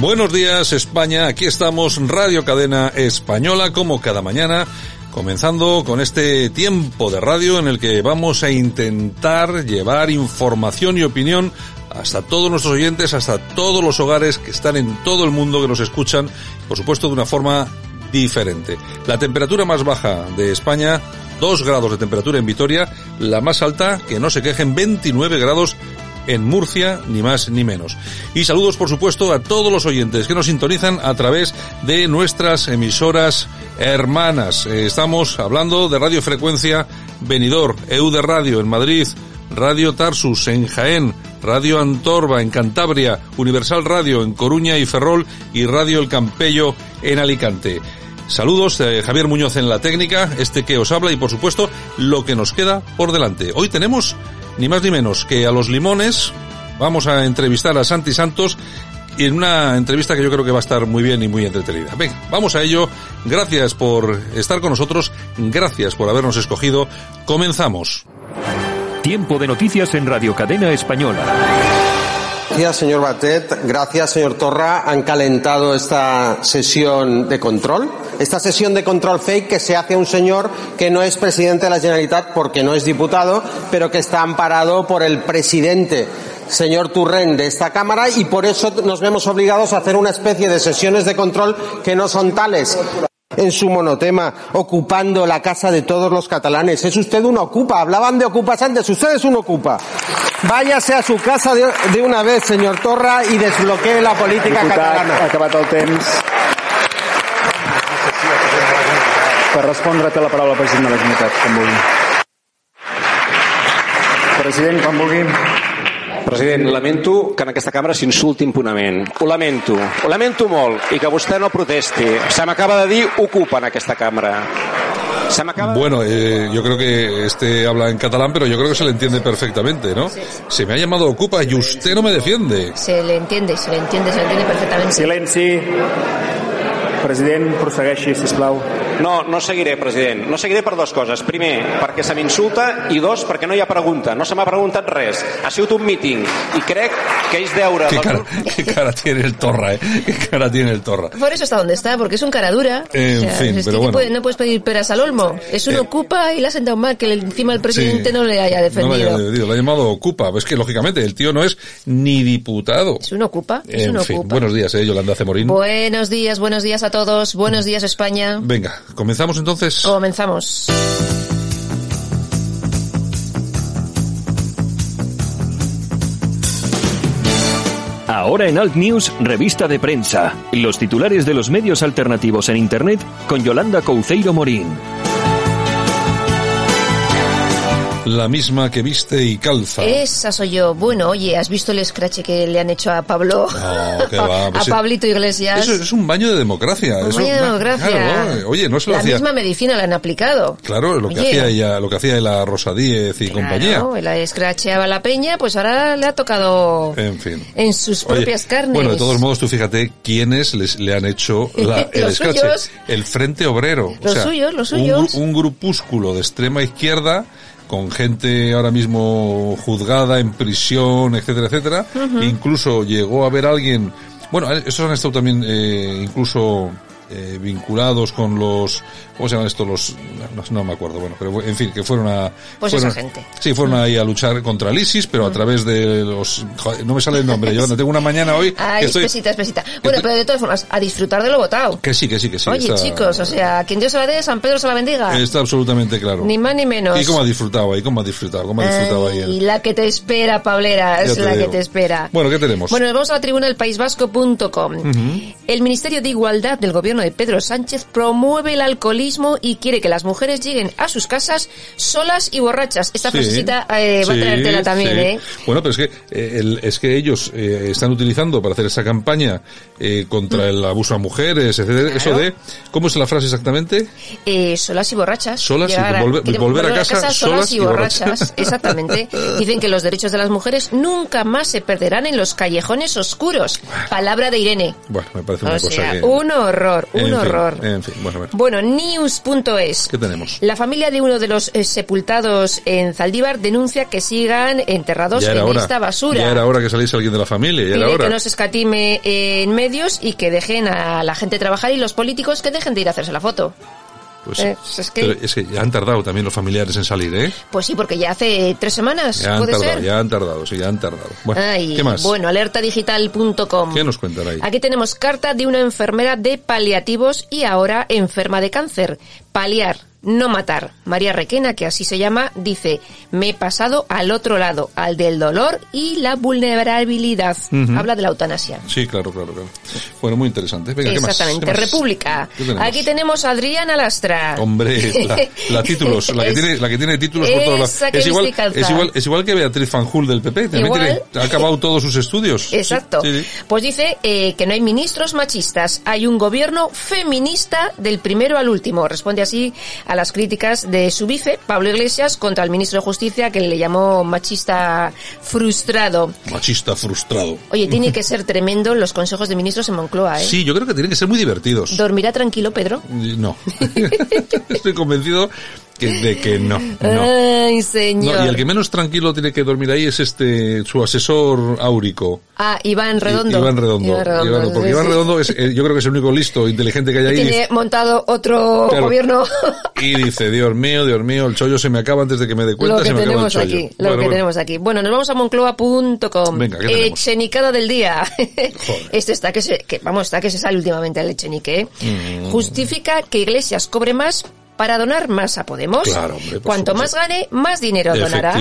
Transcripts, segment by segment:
Buenos días España, aquí estamos Radio Cadena Española como cada mañana, comenzando con este tiempo de radio en el que vamos a intentar llevar información y opinión hasta todos nuestros oyentes, hasta todos los hogares que están en todo el mundo, que nos escuchan, por supuesto de una forma diferente. La temperatura más baja de España, 2 grados de temperatura en Vitoria, la más alta, que no se quejen, 29 grados en Murcia, ni más ni menos. Y saludos, por supuesto, a todos los oyentes que nos sintonizan a través de nuestras emisoras hermanas. Eh, estamos hablando de Radio Frecuencia Venidor, EU de Radio en Madrid, Radio Tarsus en Jaén, Radio Antorba en Cantabria, Universal Radio en Coruña y Ferrol y Radio El Campello en Alicante. Saludos, eh, Javier Muñoz en la técnica, este que os habla y por supuesto lo que nos queda por delante. Hoy tenemos ni más ni menos que a los limones. Vamos a entrevistar a Santi Santos en una entrevista que yo creo que va a estar muy bien y muy entretenida. Venga, vamos a ello. Gracias por estar con nosotros. Gracias por habernos escogido. Comenzamos. Tiempo de noticias en Radio Cadena Española. Gracias, señor Batet. Gracias, señor Torra. Han calentado esta sesión de control. Esta sesión de control fake que se hace a un señor que no es presidente de la Generalitat porque no es diputado, pero que está amparado por el presidente señor Turren de esta Cámara y por eso nos vemos obligados a hacer una especie de sesiones de control que no son tales en su monotema, ocupando la casa de todos los catalanes. Es usted un ocupa. Hablaban de ocupas antes. Usted es un ocupa. Váyase a su casa de, de una vez, señor Torra, y desbloquee la política Diputat, catalana. acabat el temps. Per respondre té la paraula el president de la Generalitat, quan vulgui. President, quan vulgui. President, lamento que en aquesta cambra s'insulti impunament. Ho lamento. Ho lamento molt. I que vostè no protesti. Se m'acaba de dir ocupa en aquesta cambra. Se m'acaba de... Bueno, eh, yo creo que este habla en catalán, pero yo creo que se le entiende perfectamente, ¿no? Se me ha llamado Ocupa y usted no me defiende. Se le entiende, se le entiende, se le entiende perfectamente. Silenci. President, prossegueixi, sisplau. No, no seguiré, president. No seguiré per dues coses. Primer, perquè se m'insulta i dos, perquè no hi ha pregunta. No se m'ha preguntat res. Ha sigut un míting i crec que és deure... ¿Qué cara, qué cara tiene el Torra, eh? ¿Qué cara tiene el Torra? Por eso está donde está, porque es un cara dura. En fin, es pero que bueno. puede- no puedes pedir peras al olmo. Es un Eh. ocupa y le ha sentado mal que encima el presidente Sí. no le haya No lo defendido. haya defendido, lo ha llamado Ocupa. Es que, lógicamente, el tío no es ni diputado. Es un ocupa, es En un fin, ocupa. buenos días, eh, Yolanda Cemorín. Buenos días, buenos días a todos. Buenos días, España. Venga, comenzamos entonces. Comenzamos. Ahora en Alt News, revista de prensa. Los titulares de los medios alternativos en Internet con Yolanda Couceiro Morín. La misma que viste y calza. Esa soy yo. Bueno, oye, ¿has visto el scratch que le han hecho a Pablo? No, que va, a pues. Pablito Iglesias. Eso es un baño de democracia. Un eso- baño de democracia. Claro, oye, no se lo La hacía. misma medicina la han aplicado. Claro, lo que Oye. hacía ella, lo que hacía la Rosa Díez y compañía. Claro, él escracheaba la peña, pues ahora le ha tocado En fin. en sus Oye, propias carnes. Bueno, de todos modos, tú fíjate quiénes les, le han hecho la- el Los escrache. suyos. El Frente Obrero. Los suyos, los un suyos. gru- Un, grupúsculo de extrema izquierda con gente ahora mismo juzgada en prisión, etcétera, etcétera. Incluso llegó a haber alguien, bueno, esos han estado también eh, incluso eh, vinculados con los, ¿cómo se llaman estos? Los, no, no me acuerdo, bueno, pero en fin, que fueron a... Pues fueron, esa gente. Sí, fueron ahí a luchar contra el ISIS, pero a través de los... joder, no me sale el nombre, yo tengo una mañana hoy Ay, que estoy... espesita, espesita. Bueno, pero de todas formas, a disfrutar de lo votado. Que sí, que sí, que sí. Oye, está- chicos, o sea, quien Dios se la dé, San Pedro se la bendiga. Está absolutamente claro. Ni más ni menos. ¿Y cómo ha disfrutado ahí? ¿Cómo ha disfrutado? ¿Cómo ha disfrutado ahí? Él? la que te espera, Pablera, es la digo. que te espera. Bueno, ¿qué tenemos? Bueno, nos vamos a la tribuna del País Vasco.com. El Ministerio de Igualdad del Gobierno gobierno de Pedro Sánchez promueve el alcoholismo y quiere que las mujeres lleguen a sus casas solas y borrachas. Esta Sí, frasecita eh, va a sí, traértela también, sí. ¿eh? Bueno, pero es que, eh, el- es que ellos eh, están utilizando para hacer esa campaña contra el abuso a mujeres, etcétera, eso de, ¿cómo es la frase exactamente? Eh, solas y borrachas. Solas y a- volver- a casa solas y borrachas. Exactamente. Dicen que los derechos de las mujeres nunca más se perderán en los callejones oscuros. Palabra de Irene. Bueno, me parece una O cosa sea, que... un horror, un en fin, horror. en fin, bueno, a ver. Bueno, news.es. ¿Qué tenemos? La familia de uno de los eh, sepultados en Zaldívar denuncia que sigan enterrados en hora. esta basura. Ya era hora que saliese alguien de la familia, ya era Pide hora. que no se escatime en medios y que dejen a la gente trabajar y los políticos que dejen de ir a hacerse la foto. Pues, Eh, es que- pero es que ya han tardado también los familiares en salir, ¿eh? Pues sí, porque ya hace tres semanas, Ya han puede tardado, ser. ya han tardado, sí, ya han tardado. Bueno, Ay, ¿qué más? Bueno, alertadigital.com. ¿Qué nos cuentan ahí? Aquí tenemos carta de una enfermera de paliativos y ahora enferma de cáncer. Paliar, no matar. María Requena, que así se llama, dice, me he pasado al otro lado, al del dolor y la vulnerabilidad. Habla de la eutanasia. Sí, claro, claro, claro. Bueno, muy interesante. Venga, ¿qué más? Exactamente. ¿Qué más? República. ¿Qué tenemos? Aquí tenemos a Adriana Lastra. Hombre, la, la títulos, la que tiene, la que tiene títulos por todos lados. Es igual, es igual, es igual que Beatriz Fanjul del PP, también tiene, ha acabado todos sus estudios. Exacto. Sí, sí, sí. Pues dice eh, que no hay ministros machistas, hay un gobierno feminista del primero al último. Responde así a las críticas de su vice, Pablo Iglesias, contra el ministro de Justicia que le llamó machista frustrado. Machista frustrado. Oye, tiene que ser tremendo los consejos de ministros en Moncloa, ¿eh? Sí, yo creo que tienen que ser muy divertidos. ¿Dormirá tranquilo, Pedro? No. Estoy convencido que, de que no. no. Ay, No, señor. y el que menos tranquilo tiene que dormir ahí es este, su asesor áurico. Ah, Iván Redondo. I- Iván Redondo. Iván Redondo, Iván- porque sí, Iván. Redondo es, eh, yo creo que es el único listo, inteligente que hay ahí. Tiene montado otro Claro. gobierno. Y dice, Dios mío, Dios mío, el chollo se me acaba antes de que me dé cuenta, lo que se me acaba el tenemos chollo. aquí, lo Bueno, que bueno. tenemos aquí. Bueno, nos vamos a moncloa.com. Venga, ¿qué tenemos? Echenicada del día. este está que se, que, vamos, está que se sale últimamente el Echenique, ¿eh? Mm. Justifica que Iglesias cobre más para donar más a Podemos. Claro, hombre, por Cuanto más gane, más dinero donará.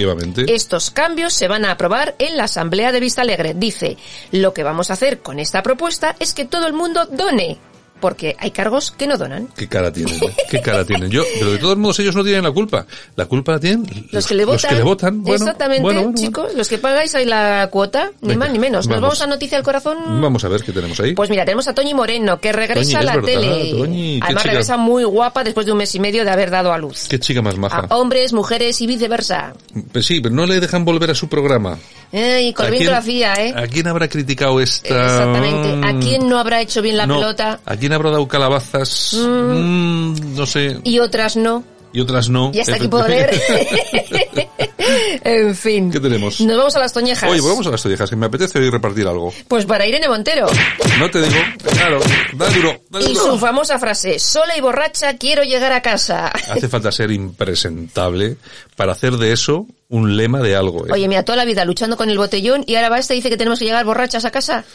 Estos cambios se van a aprobar en la Asamblea de Vista Alegre. Dice, lo que vamos a hacer con esta propuesta es que todo el mundo done, porque hay cargos que no donan. Qué cara tienen, ¿eh? qué cara tienen. Yo, pero de todos modos ellos no tienen la culpa. La culpa la tienen Los que le votan. Los que le votan. Bueno, Exactamente, bueno, bueno, chicos. Los que pagáis ahí la cuota, ni Venga, más ni menos. Nos vamos. vamos a Noticia del Corazón. Vamos a ver qué tenemos ahí. Pues mira, tenemos a Toñi Moreno, que regresa Toñi, a la verdad, tele. Toñi, Además chica. regresa muy guapa después de un mes y medio de haber dado a luz. Qué chica más maja. A hombres, mujeres y viceversa. Pues sí, pero no le dejan volver a su programa. Ey, con ¿A el viento quién- la fía, ¿eh? ¿A quién habrá criticado esta? Exactamente. ¿A quién no habrá hecho bien la No, pelota? ¿A quién habrá dado calabazas? Mm, no sé. Y otras no. Y otras no. Y hasta aquí puedo leer. en fin. ¿Qué tenemos? Nos vamos a las toñejas. Oye, vamos a las tollejas, que me apetece hoy repartir algo. Pues para Irene Montero. No te digo, claro, da duro, da Y duro. su famosa frase, sola y borracha quiero llegar a casa. Hace falta ser impresentable para hacer de eso un lema de algo. ¿eh? Oye, mira, toda la vida luchando con el botellón y ahora va esta y dice que tenemos que llegar borrachas a casa.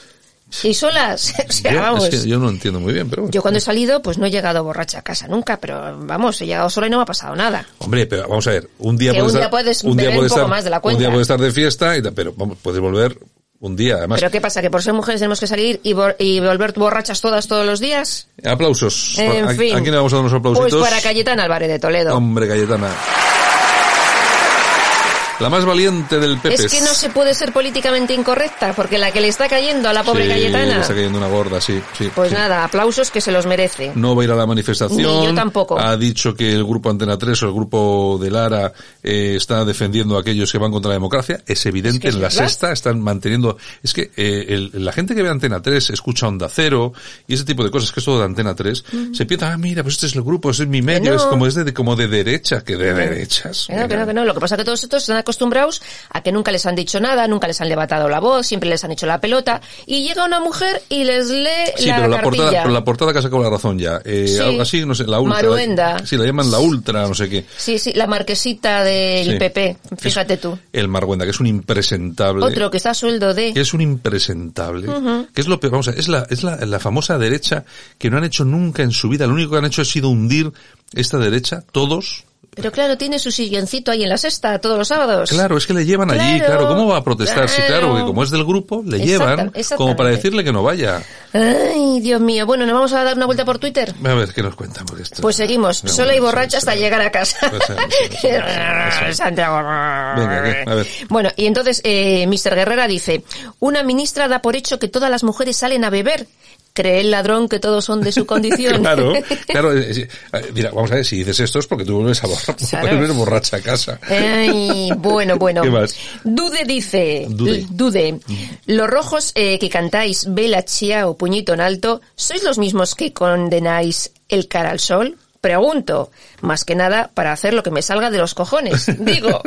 Y solas. o sea, yo, vamos. es que yo no entiendo muy bien, pero bueno. Yo cuando he salido, pues no he llegado borracha a casa nunca, pero vamos, he llegado sola y no me ha pasado nada. Hombre, pero vamos a ver, un día puedes un día estar, puedes un poco más de la Un cuenta. día puedes estar de fiesta, y, pero vamos, puedes volver un día, además. Pero ¿qué pasa? ¿Que por ser mujeres tenemos que salir y, vol- y volver borrachas todas todos los días? Aplausos. En ¿A, fin. ¿A quién le vamos a dar unos aplausitos? Pues para Cayetana Álvarez de Toledo. Hombre, Cayetana. La más valiente del Pepe. Es que no se puede ser políticamente incorrecta, porque la que le está cayendo a la pobre sí, Cayetana. le está cayendo una gorda, sí. sí Pues sí. nada, aplausos que se los merece. No va a ir a la manifestación. Ni yo tampoco. Ha dicho que el grupo Antena 3 o el grupo de Lara eh, está defendiendo a aquellos que van contra la democracia. Es evidente, Es que es en la verdad. sexta están manteniendo... Es que eh, el- la gente que ve Antena 3 escucha Onda Cero y ese tipo de cosas, que es todo de Antena 3, se piensa, ah, mira, pues este es el grupo, es mi medio, no. es como es de, como de derecha, que de derechas. Que no, que no, que no. Lo que pasa es que todos estos están acostumbrados a que nunca les han dicho nada, nunca les han levantado la voz, siempre les han hecho la pelota, y llega una mujer y les lee Sí, la pero la cartilla. portada, pero la portada que ha sacado la razón ya. Eh, Sí. algo así, no sé, la ultra. Maruenda. Sí, la llaman la ultra, no sé qué. Sí, sí, la marquesita del Sí. PP, fíjate tú. El Marguenda, que es un impresentable. Otro que está a sueldo de... que es un impresentable, que es lo peor, vamos a ver, es la, es la, la famosa derecha que no han hecho nunca en su vida, lo único que han hecho ha sido hundir esta derecha, todos, Pero claro, tiene su silloncito ahí en la sexta todos los sábados. Claro, es que le llevan allí, Claro, claro. ¿Cómo va a protestar? Sí, claro, claro. porque como es del grupo, le llevan como para decirle que no vaya. Ay, Dios mío. Bueno, ¿nos vamos a dar una vuelta por Twitter? A ver, ¿qué nos cuentan? Porque esto... Pues seguimos, No, sola y borracha hasta llegar a casa. Santiago. Venga, ¿qué? A ver. Bueno, y entonces eh, Mr. Guerrera dice, una ministra da por hecho que todas las mujeres salen a beber. Cree el ladrón que todos son de su condición. Claro, claro. eh, Mira, vamos a ver, si dices esto es porque tú vuelves a borra- Claro. vuelves borracha a casa. Ay, bueno, bueno. ¿Qué más? Dude dice, Dude. Dude, los rojos eh, que cantáis Bella Chia o Puñito en Alto, ¿sois los mismos que condenáis el cara al sol? Pregunto, más que nada para hacer lo que me salga de los cojones. Digo.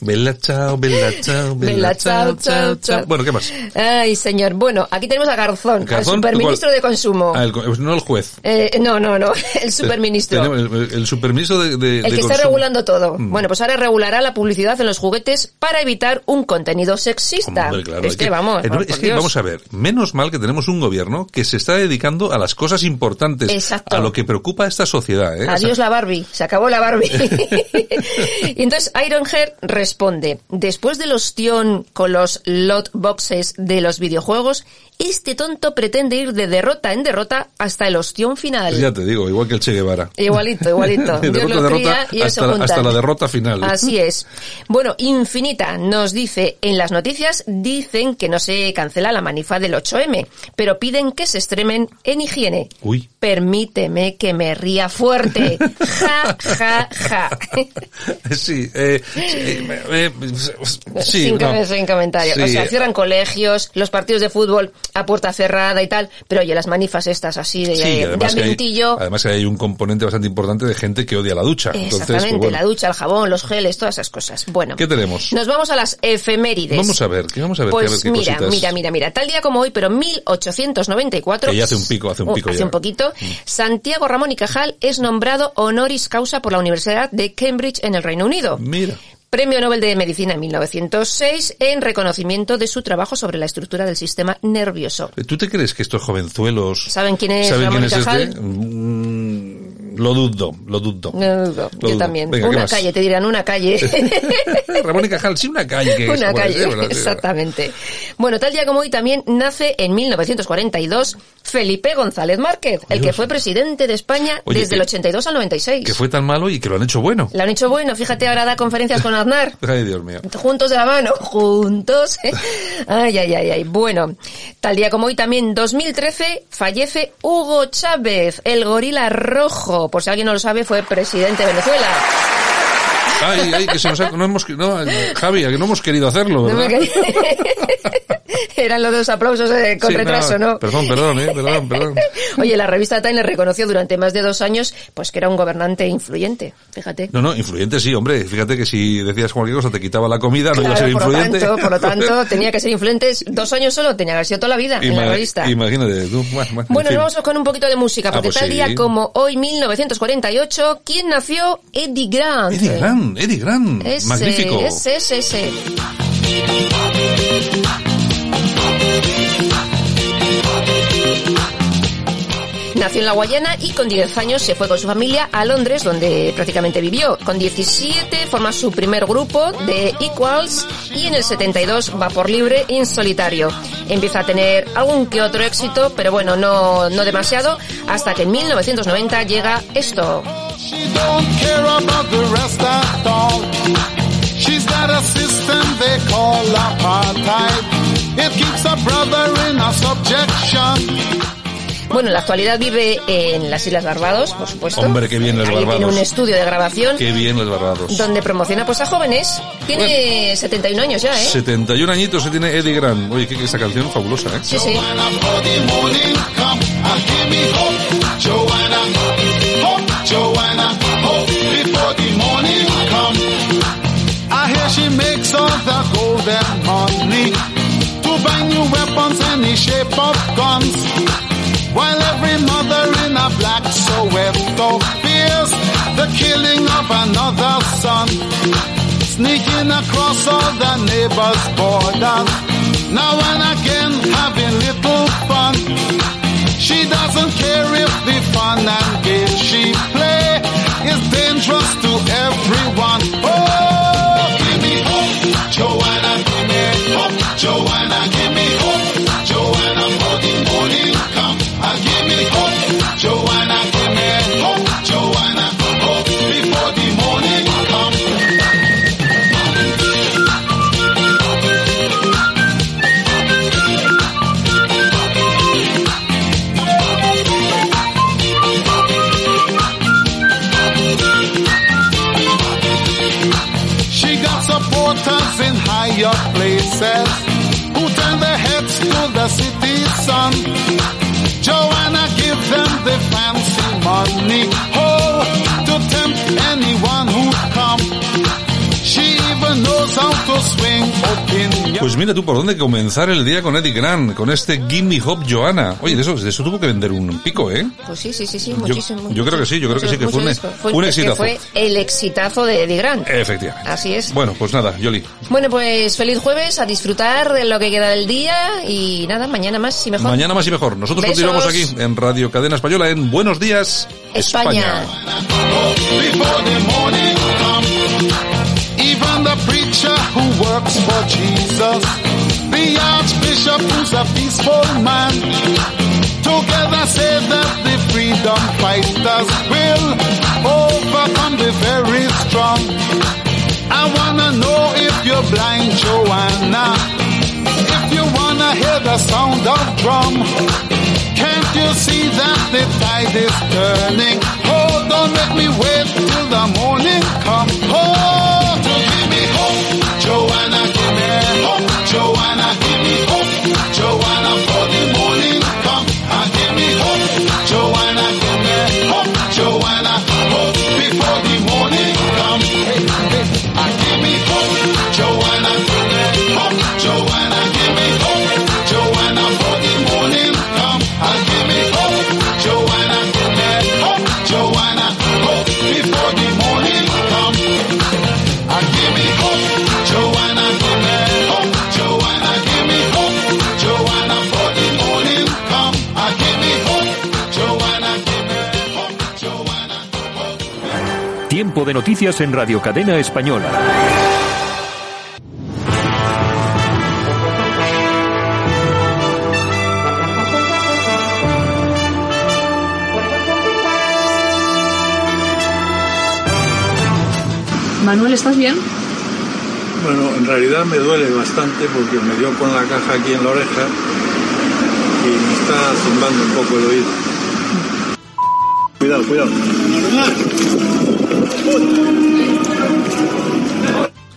Bella chao, bella chao, bella, chao, chao, chao. Bueno, ¿qué más? Ay, señor. Bueno, aquí tenemos a Garzón, Garzón, al superministro ¿cuál? de consumo. Ah, el co- no el juez. Eh, no, no, no, el superministro. El, el superministro de, de- El de que está consumo. regulando todo. Mm. Bueno, pues ahora regulará la publicidad en los juguetes para evitar un contenido sexista. Hombre, claro, es que, vamos, es que Dios. vamos a ver, menos mal que tenemos un gobierno que se está dedicando a las cosas importantes, Exacto. a lo que preocupa a esta sociedad. ¿eh? O sea, Adiós la Barbie, se acabó la Barbie. y entonces Ironhead responde, después del ostión con los lot boxes de los videojuegos, este tonto pretende ir de derrota en derrota hasta el ostión final. ya te digo, igual que el Che Guevara. Igualito, igualito. Dios derrota, los derrota, cría y hasta, hasta la derrota final. Así es. Bueno, Infinita nos dice, en las noticias dicen que no se cancela la manifa del 8M, pero piden que se extremen en higiene. Uy. Permíteme que me ría fuerte. Ja, ja, ja. Sí, eh, eh, eh, sí, sin, no. sin comentario. Sí, o sea, cierran colegios, los partidos de fútbol a puerta cerrada y tal, pero oye, las manifas estas así de, Sí, y de además, que hay, ambientillo. además que hay un componente bastante importante de gente que odia la ducha. Entonces, Exactamente, pues bueno. la ducha, el jabón, los geles, todas esas cosas. Bueno. ¿Qué tenemos? Nos vamos a las efemérides. Vamos a ver, ¿qué vamos a ver? Pues qué- a ver qué mira, cositas. mira, mira, mira, tal día como hoy, pero 1894. Que ya hace un pico, hace un Oh, pico hace ya. Mm. un poquito. Santiago Ramón y Cajal es nombrado honoris causa por la Universidad de Cambridge en el Reino Unido. Mira. Premio Nobel de Medicina en 1906 en reconocimiento de su trabajo sobre la estructura del sistema nervioso. ¿Tú te crees que estos jovenzuelos ¿Saben quién es saben Ramón quién es este? Lo dudo, lo dudo. No, no, Lo yo dudo. también. Venga, ¿qué una calle, te dirán una calle. Ramón y Cajal, sí, una calle que Una calle, exactamente. Bueno, tal día como hoy también nace en 1942 Felipe González Márquez, el que fue presidente de España Oye, desde que- el 82 al 96. Que fue tan malo y que lo han hecho bueno. Le han hecho bueno, fíjate, ahora da conferencias con Aznar. Ay, Dios mío. Juntos de la mano, juntos. ¿eh? Ay, ay, ay, ay. Bueno, tal día como hoy también, 2013, fallece Hugo Chávez, el gorila rojo. Por si alguien no lo sabe, fue presidente de Venezuela. Ay, ay, que se nos ha, no hemos, no, Javi, que no hemos querido hacerlo, No ¿verdad? caí- Eran los dos aplausos eh, con Sí, retraso, ¿no? Perdón, perdón, eh, perdón, perdón. Oye, la revista Time le reconoció durante más de dos años pues que era un gobernante influyente, fíjate. No, no, influyente sí, hombre. Fíjate que si decías cualquier cosa te quitaba la comida, no iba a ser por lo influyente. tanto, por lo tanto, tenía que ser influyente. Dos años solo, tenía que haber sido toda la vida en la revista. Imagínate tú. Bueno, nos vamos con un poquito de música, Ah, porque pues tal sí. día como hoy, 1948, ¿quién nació? Eddie Grant. Eddie Grant, Eddie Grant. Ese, Magnífico. Ese, ese, ese. Nació en la Guayana y con 10 años se fue con su familia a Londres, donde prácticamente vivió. Con 17 forma su primer grupo de Equals y en el 72 va por libre en solitario. Empieza a tener algún que otro éxito, pero bueno, no, no demasiado, hasta que en 1990 llega esto. It keeps a brother in a subjection. Bueno, en la actualidad vive en las Islas Barbados, por supuesto. Hombre, qué bien Ahí Barbados. tiene un estudio de grabación Qué bien los barrados. donde promociona pues a jóvenes. Tiene 71 años ya, ¿eh? 71 añitos que tiene Eddie Grant. Oye, que que esta canción fabulosa, ¿eh? Sí, sí. killing of another son, sneaking across all the neighbors' borders. Now and again having little fun. She doesn't care if the fun and game she play is dangerous to everyone. Oh, give me hope, Joanna, give me hope, Joanna, give me Pues mira tú por dónde comenzar el día con Eddie Grant, con este Gimme Hop Joanna. Oye, de eso, de eso tuvo que vender un pico, ¿eh? Pues sí, sí, sí, sí, Yo- muchísimo. yo creo que sí, yo creo que sí, que fue un- que exitazo. Fue el exitazo de Eddie Grant. Efectivamente. Así es. Bueno, pues nada, Yoli. Bueno, pues feliz jueves, a disfrutar de lo que queda del día y nada, mañana más y mejor. Mañana más y mejor. Nosotros Besos. continuamos aquí en Radio Cadena Española en Buenos Días España. before who works for Jesus, the archbishop who's a peaceful man, together say that the freedom fighters will overcome the very strong. I wanna know if you're blind, Joanna. If you wanna hear the sound of drum, can't you see that the tide is turning? Oh, don't make me wait till the morning come. Oh, Joanna, de noticias en Radio Cadena Española. Manuel, ¿estás bien? Bueno, en realidad me duele bastante porque me dio con la caja aquí en la oreja y me está zumbando un poco el oído. Cuidado, cuidado.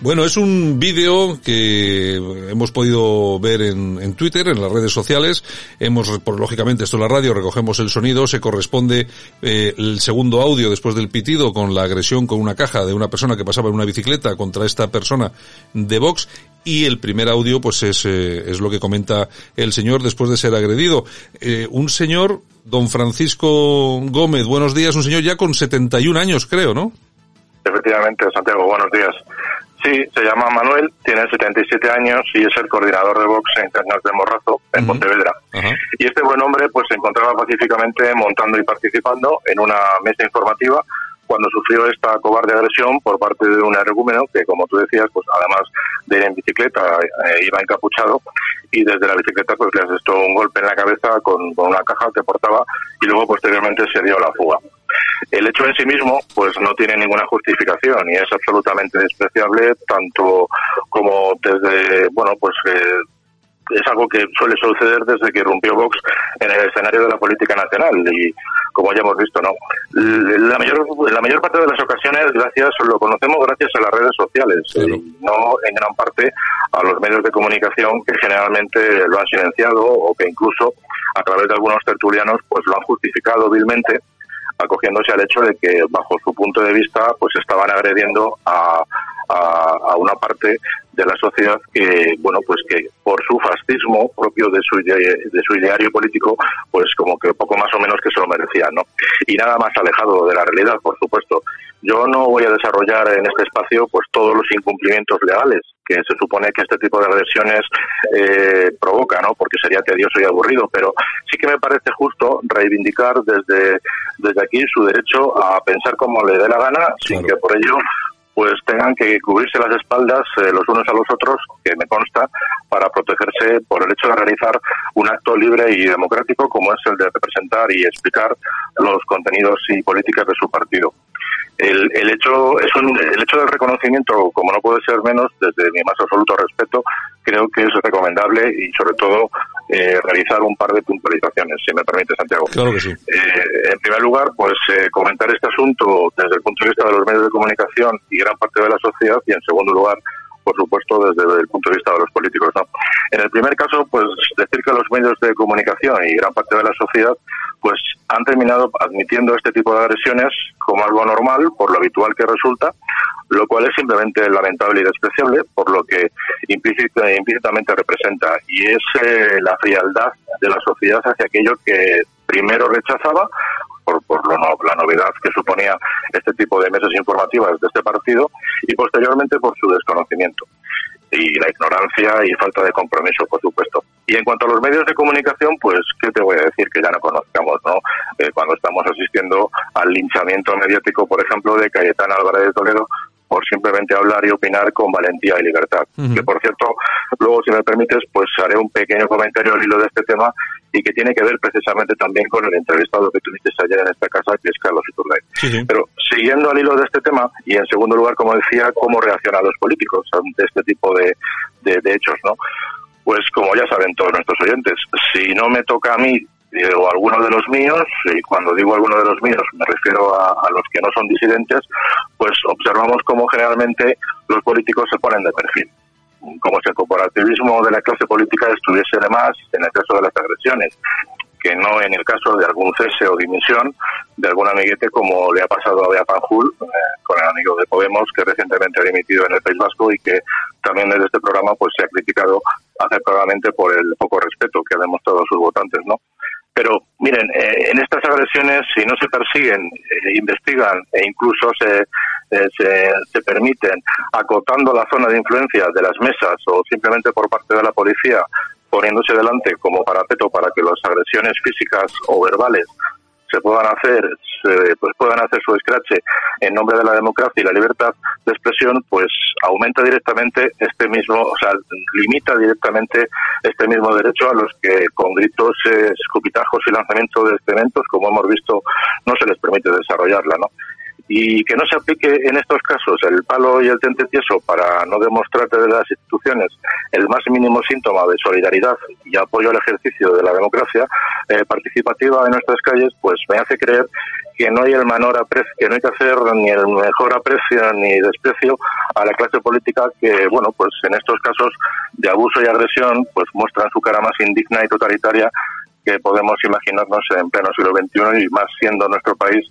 Bueno, es un vídeo que hemos podido ver en, Twitter, en las redes sociales. Hemos, por, lógicamente, esto es la radio, recogemos el sonido, se corresponde eh, el segundo audio después del pitido con la agresión con una caja de una persona que pasaba en una bicicleta contra esta persona de Vox y el primer audio pues es, eh, es lo que comenta el señor después de ser agredido. Eh, un señor, don Francisco Gómez, buenos días, un señor ya con 71 años creo, ¿no? Efectivamente, Santiago, buenos días. Sí, se llama Manuel, tiene 77 años y es el coordinador de Vox en Cañas de Morrazo, en Pontevedra. Y este buen hombre pues se encontraba pacíficamente montando y participando en una mesa informativa cuando sufrió esta cobarde agresión por parte de un energúmeno que, como tú decías, pues además de ir en bicicleta, eh, iba encapuchado y desde la bicicleta pues le asestó un golpe en la cabeza con, con una caja que portaba y luego posteriormente se dio la fuga. El hecho en sí mismo pues no tiene ninguna justificación y es absolutamente despreciable tanto como desde, bueno, pues eh, es algo que suele suceder desde que irrumpió Vox en el escenario de la política nacional y como ya hemos visto, ¿no? La mayor, la mayor parte de las ocasiones, gracias, lo conocemos gracias a las redes sociales y no en gran parte a los medios de comunicación que generalmente lo han silenciado o que incluso a través de algunos tertulianos pues lo han justificado vilmente acogiéndose al hecho de que bajo su punto de vista pues estaban agrediendo a, a, a, una parte de la sociedad que bueno pues que por su fascismo propio de su de su ideario político pues como que poco más o menos que se lo merecían no y nada más alejado de la realidad por supuesto. Yo no voy a desarrollar en este espacio pues todos los incumplimientos legales que se supone que este tipo de agresiones eh, provoca, ¿no? Porque sería tedioso y aburrido, pero sí que me parece justo reivindicar desde, desde aquí su derecho a pensar como le dé la gana, sin que por ello pues tengan que cubrirse las espaldas eh, los unos a los otros, que me consta, para protegerse por el hecho de realizar un acto libre y democrático como es el de representar y explicar los contenidos y políticas de su partido. El, el hecho es un, el hecho del reconocimiento, como no puede ser menos, desde mi más absoluto respeto, creo que es recomendable y sobre todo eh, realizar un par de puntualizaciones, si me permite, Santiago. Claro que sí. Eh, en primer lugar, pues eh, comentar este asunto desde el punto de vista de los medios de comunicación y gran parte de la sociedad, y en segundo lugar, por supuesto, desde el punto de vista de los políticos. ¿no? En el primer caso, pues decir que los medios de comunicación y gran parte de la sociedad pues han terminado admitiendo este tipo de agresiones como algo normal, por lo habitual que resulta, lo cual es simplemente lamentable y despreciable, por lo que implícitamente representa, y es eh, la frialdad de la sociedad hacia aquello que primero rechazaba por, por lo la novedad que suponía este tipo de mesas informativas de este partido y posteriormente por su desconocimiento y la ignorancia y falta de compromiso, por supuesto. Y en cuanto a los medios de comunicación, pues, ¿qué te voy a decir? Que ya no conozcamos, ¿no? Eh, cuando estamos asistiendo al linchamiento mediático, por ejemplo, de Cayetana Álvarez de Toledo, por simplemente hablar y opinar con valentía y libertad. Que por cierto, luego si me permites, pues haré un pequeño comentario al hilo de este tema y que tiene que ver precisamente también con el entrevistado que tuviste ayer en esta casa, que es Carlos Iturgay. Pero siguiendo al hilo de este tema, y en segundo lugar, como decía, cómo reaccionan los políticos ante este tipo de, de hechos, ¿no? Pues como ya saben todos nuestros oyentes, si no me toca a mí o alguno de los míos, y cuando digo alguno de los míos me refiero a, los que no son disidentes, pues observamos cómo generalmente los políticos se ponen de perfil como si el corporativismo de la clase política estuviese de más en el caso de las agresiones, que no en el caso de algún cese o dimisión de algún amiguete como le ha pasado a Bea Panjul eh, con el amigo de Podemos que recientemente ha dimitido en el País Vasco y que también desde este programa pues se ha criticado acertadamente por el poco respeto que ha demostrado a sus votantes, ¿no? Pero miren, eh, en estas agresiones, si no se persiguen, eh, investigan e incluso se, eh, se, se, permiten, acotando la zona de influencia de las mesas o simplemente por parte de la policía, poniéndose delante como parapeto para que las agresiones físicas o verbales se puedan hacer, pues puedan hacer su escrache en nombre de la democracia y la libertad de expresión, pues aumenta directamente este mismo, o sea, limita directamente este mismo derecho a los que con gritos, escupitajos y lanzamiento de excrementos, como hemos visto, no se les permite desarrollarla, ¿no? Y que no se aplique en estos casos el palo y el tente tieso para no demostrarte de las instituciones el más mínimo síntoma de solidaridad y apoyo al ejercicio de la democracia eh, participativa en nuestras calles, pues me hace creer que no hay el menor aprecio, que no hay que hacer ni el mejor aprecio ni desprecio a la clase política que, bueno, pues en estos casos de abuso y agresión, pues muestran su cara más indigna y totalitaria que podemos imaginarnos en pleno siglo XXI y más siendo nuestro país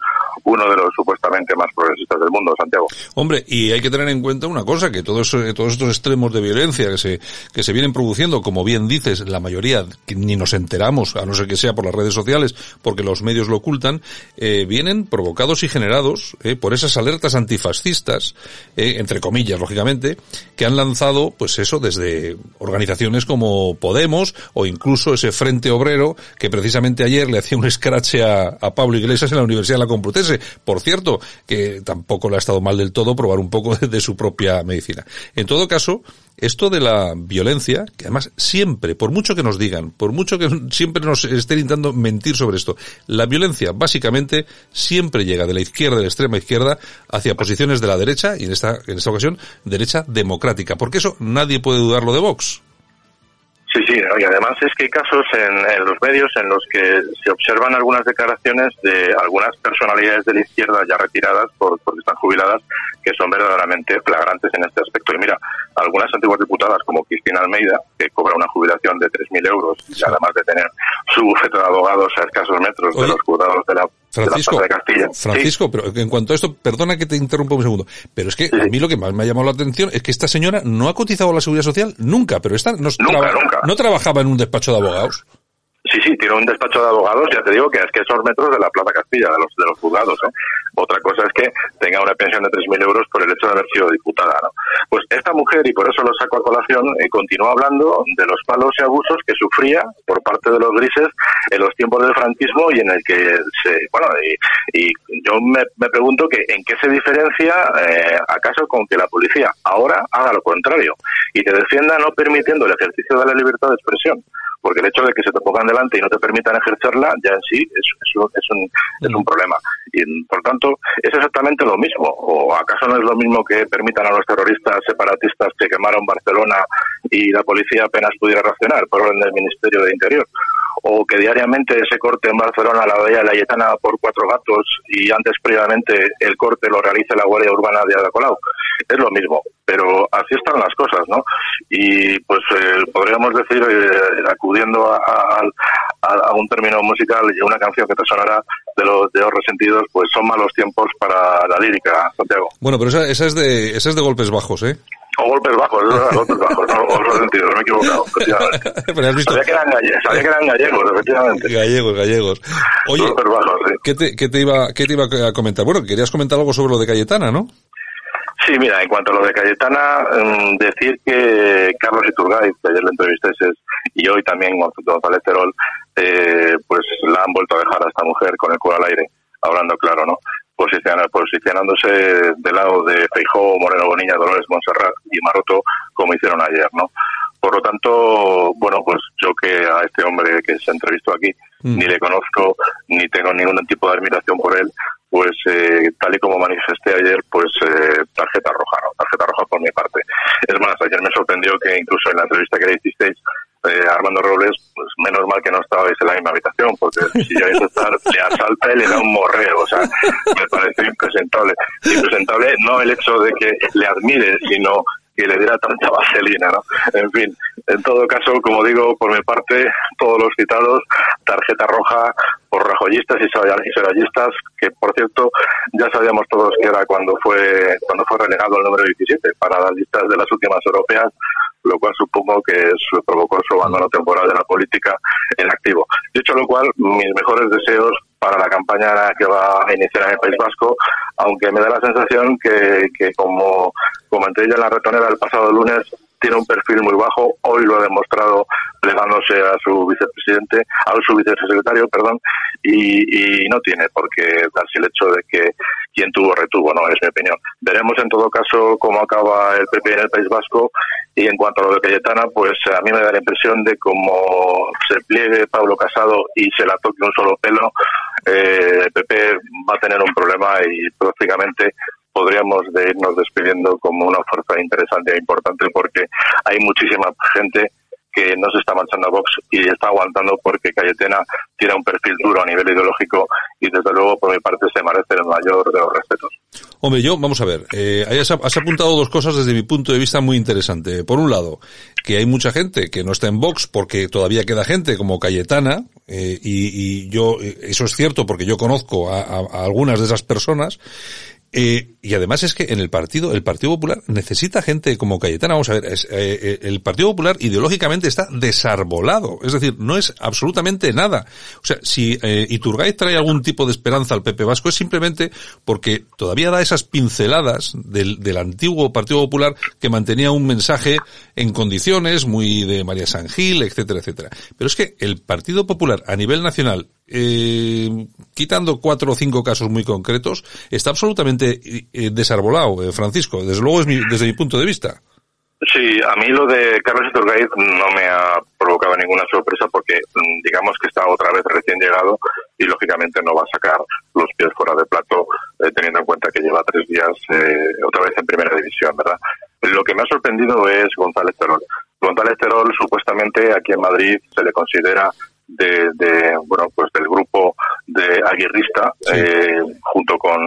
uno de los supuestamente más progresistas del mundo, Santiago. Hombre, y hay que tener en cuenta una cosa, que todos, eh, todos estos extremos de violencia que se, que se vienen produciendo, como bien dices, la mayoría ni nos enteramos, a no ser que sea por las redes sociales, porque los medios lo ocultan, eh, vienen provocados y generados eh, por esas alertas antifascistas, eh, entre comillas, lógicamente, que han lanzado, pues eso, desde organizaciones como Podemos o incluso ese Frente Obrero que precisamente ayer le hacía un scratch a, Pablo Iglesias en la Universidad de la Complutense. Por cierto, que tampoco le ha estado mal del todo probar un poco de, su propia medicina. En todo caso, esto de la violencia, que además siempre, por mucho que nos digan, por mucho que siempre nos estén intentando mentir sobre esto, la violencia básicamente siempre llega de la izquierda, de la extrema izquierda, hacia posiciones de la derecha, y en esta, en esta ocasión, derecha democrática. Porque eso nadie puede dudarlo de Vox. Sí, sí, y además es que hay casos en, los medios en los que se observan algunas declaraciones de algunas personalidades de la izquierda ya retiradas por, porque están jubiladas que son verdaderamente flagrantes en este aspecto. Y mira, algunas antiguas diputadas como Cristina Almeida, que cobra una jubilación de 3.000 euros y además de tener su bufete de abogados a escasos metros de los juzgados de la Francisco, Francisco, pero en cuanto a esto, perdona que te interrumpa un segundo, pero es que a mí lo que más me ha llamado la atención es que esta señora no ha cotizado a la seguridad social nunca, pero esta no, no trabajaba en un despacho de abogados. Sí, sí, tiene un despacho de abogados, ya te digo que es que esos metros de la Plaza Castilla, de los, de los juzgados. ¿eh? Otra cosa es que tenga una pensión de 3.000 euros por el hecho de haber sido diputada. ¿no? Pues esta mujer, y por eso lo saco a colación, eh, continúa hablando de los palos y abusos que sufría por parte de los grises en los tiempos del franquismo y en el que se. Bueno, y, yo me, pregunto que en qué se diferencia, eh, acaso, con que la policía ahora haga lo contrario y te defienda no permitiendo el ejercicio de la libertad de expresión porque el hecho de que se te pongan delante y no te permitan ejercerla ya en sí es, es, un, es, un, es un problema. Y por tanto, es exactamente lo mismo. ¿O acaso no es lo mismo que permitan a los terroristas separatistas que quemaron Barcelona y la policía apenas pudiera reaccionar por orden del Ministerio de Interior. O que diariamente ese corte en Barcelona la veía la Yetana por cuatro gatos y antes previamente el corte lo realice la Guardia Urbana de Ada Colau. Es lo mismo, pero así están las cosas, ¿no? Y pues eh, podríamos decir, eh, acudiendo a, a- a- a un término musical y una canción que te sonará de los de los resentidos, pues son malos tiempos para la lírica, Santiago. Bueno, pero esa, esa es de esa es de golpes bajos, ¿eh? O golpes bajos, golpes bajos, no, o resentidos, me he equivocado. efectivamente. Pero has visto Sabía que eran gallegos, sabía que eran gallegos, efectivamente. gallegos, gallegos. Oye, Golpes bajos, sí. ¿qué te, qué te iba qué te iba a comentar? Bueno, querías comentar algo sobre lo de Cayetana, ¿no? Sí, mira, en cuanto a lo de Cayetana, mm, decir que Carlos Iturgaiz, que ayer le entrevisté y hoy también González Terol, eh, pues la han vuelto a dejar a esta mujer con el culo al aire, hablando claro, ¿no? Posiciona- posicionándose del lado de Feijó, Moreno Bonilla, Dolores Montserrat y Maroto, como hicieron ayer, ¿no? Por lo tanto, bueno, pues yo que a este hombre que se entrevistó aquí Mm. ni le conozco, ni tengo ningún tipo de admiración por él, pues eh, tal y como manifesté ayer, pues eh, tarjeta roja, ¿no? Tarjeta roja por mi parte. Es más, ayer me sorprendió que incluso en la entrevista que le hicisteis eh, Armando Robles, pues menos mal que no estabais en la misma habitación, porque si llegáis a estar, le asalta y le da un morreo, o sea, me parece impresentable. Impresentable no el hecho de que le admire, sino que le diera tanta vaselina, ¿no? En fin, en todo caso, como digo, por mi parte, todos los citados, tarjeta roja por rajoyistas y sora- y sorayistas, que por cierto, ya sabíamos todos que era cuando fue, cuando fue relegado el número 17 para las listas de las últimas europeas, lo cual supongo que provocó su abandono temporal de la política en activo. Dicho lo cual, mis mejores deseos para la campaña que va a iniciar en el País Vasco, aunque me da la sensación que, que como comenté ya en la retonera el pasado lunes, tiene un perfil muy bajo, hoy lo ha demostrado plegándose a su vicepresidente, a su vicesecretario, perdón, y, y no tiene por qué darse el hecho de que quien tuvo retuvo, no, es mi opinión. Veremos en todo caso cómo acaba el PP en el País Vasco y en cuanto a lo de Cayetana, pues a mí me da la impresión de como se pliegue Pablo Casado y se la toque un solo pelo, eh, el PP va a tener un problema y prácticamente podríamos de irnos despidiendo como una fuerza interesante e importante porque hay muchísima gente que no se está marchando a Vox y está aguantando porque Cayetana tiene un perfil duro a nivel ideológico y desde luego por mi parte se merece el mayor de los respetos. Hombre, yo, vamos a ver, eh, has, apuntado dos cosas desde mi punto de vista muy interesante. Por un lado, que hay mucha gente que no está en Vox porque todavía queda gente como Cayetana, eh, y, yo, eh, eso es cierto porque yo conozco a algunas de esas personas, eh, y además es que en el partido, el Partido Popular necesita gente como Cayetana. Vamos a ver, eh, eh, el Partido Popular ideológicamente está desarbolado. Es decir, no es absolutamente nada. O sea, si eh, Iturgaiz trae algún tipo de esperanza al PP Vasco es simplemente porque todavía da esas pinceladas del, del antiguo Partido Popular que mantenía un mensaje en condiciones muy de María San Gil, etcétera, etcétera. Pero es que el Partido Popular a nivel nacional eh, quitando cuatro o cinco casos muy concretos, está absolutamente eh, desarbolado, eh, Francisco. Desde luego es mi- desde mi punto de vista. Sí, a mí lo de Carlos Iturgaiz no me ha provocado ninguna sorpresa porque mm, digamos que está otra vez recién llegado y lógicamente no va a sacar los pies fuera de plato eh, teniendo en cuenta que lleva tres días eh, otra vez en primera división, ¿verdad? Lo que me ha sorprendido es González Terol. González Terol supuestamente aquí en Madrid se le considera de, de, bueno pues del grupo de aguirrista eh, junto con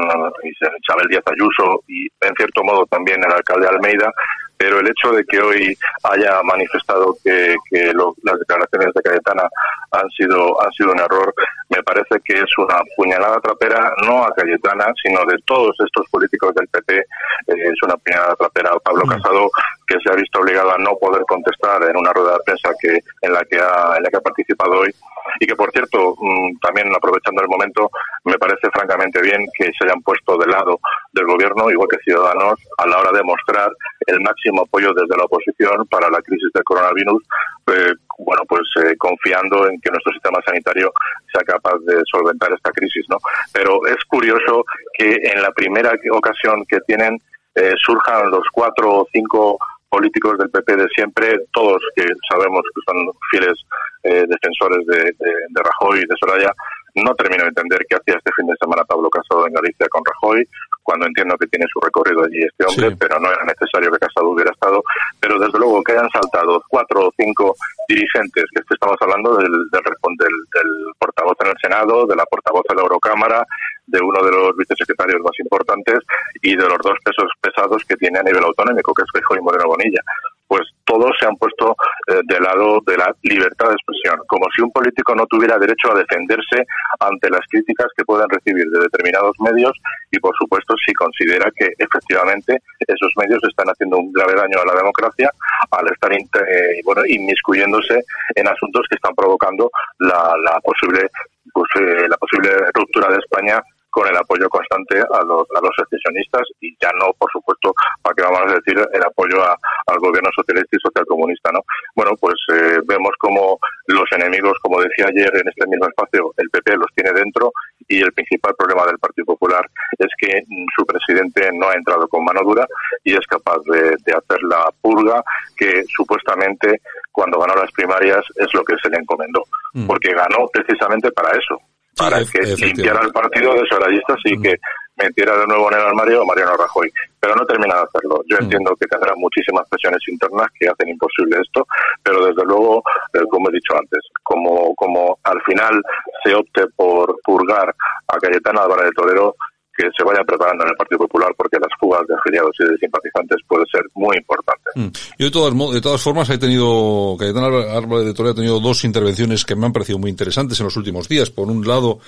Isabel Díaz Ayuso y en cierto modo también el alcalde Almeida. Pero el hecho de que hoy haya manifestado que, que lo- las declaraciones de Cayetana han sido han sido un error me parece que es una puñalada trapera no a Cayetana sino de todos estos políticos del PP eh, es una puñalada trapera. A Pablo Casado que se ha visto obligado a no poder contestar en una rueda de prensa que en la que ha en la que ha participado hoy y que por cierto mm, también aprovechando el momento me parece francamente bien que se hayan puesto del lado del gobierno igual que ciudadanos a la hora de mostrar el máximo apoyo desde la oposición para la crisis del coronavirus eh, bueno pues eh, confiando en que nuestro sistema sanitario sea capaz de solventar esta crisis no pero es curioso que en la primera ocasión que tienen eh, surjan los cuatro o cinco políticos del PP de siempre, todos que sabemos que son fieles eh, defensores de, de, Rajoy y de Soraya, no termino de entender qué hacía este fin de semana Pablo Casado en Galicia con Rajoy, cuando entiendo que tiene su recorrido allí este hombre, pero no era necesario que Casado hubiera estado. Pero desde luego que hayan saltado cuatro o cinco dirigentes, que estamos hablando del, del, del, del portavoz en el Senado, de la portavoz en la Eurocámara, de uno de los vicesecretarios más importantes y de los dos pesos pesados que tiene a nivel autonómico, que es Feijó y Moreno Bonilla. Pues todos se han puesto eh, del lado de la libertad de expresión, como si un político no tuviera derecho a defenderse ante las críticas que puedan recibir de determinados medios y, por supuesto, si considera que efectivamente esos medios están haciendo un grave daño a la democracia al estar eh, bueno, inmiscuyéndose en asuntos que están provocando la, la posible pues, eh, la posible ruptura de España con el apoyo constante a los, a los secesionistas y ya no, por supuesto, para qué vamos a decir, el apoyo al gobierno socialista y socialcomunista, ¿no? Bueno, pues eh, vemos como los enemigos, como decía ayer en este mismo espacio, el PP los tiene dentro y el principal problema del Partido Popular es que su presidente no ha entrado con mano dura y es capaz de, de hacer la purga que supuestamente cuando ganó las primarias es lo que se le encomendó, Mm. porque ganó precisamente para eso, para ef- que limpiara el partido de sorayistas y que metiera de nuevo en el armario a Mariano Rajoy. Pero no termina de hacerlo. Yo entiendo que tendrá muchísimas presiones internas que hacen imposible esto, pero desde luego, eh, como he dicho antes, como, como al final se opte por purgar a Cayetana Álvarez de Torero, que se vaya preparando en el Partido Popular porque las fugas de afiliados y de simpatizantes puede ser muy importante. Mm. Yo de todas, de todas formas he tenido, Cayetana Álvarez de Toledo ha tenido dos intervenciones que me han parecido muy interesantes en los últimos días. Por un lado,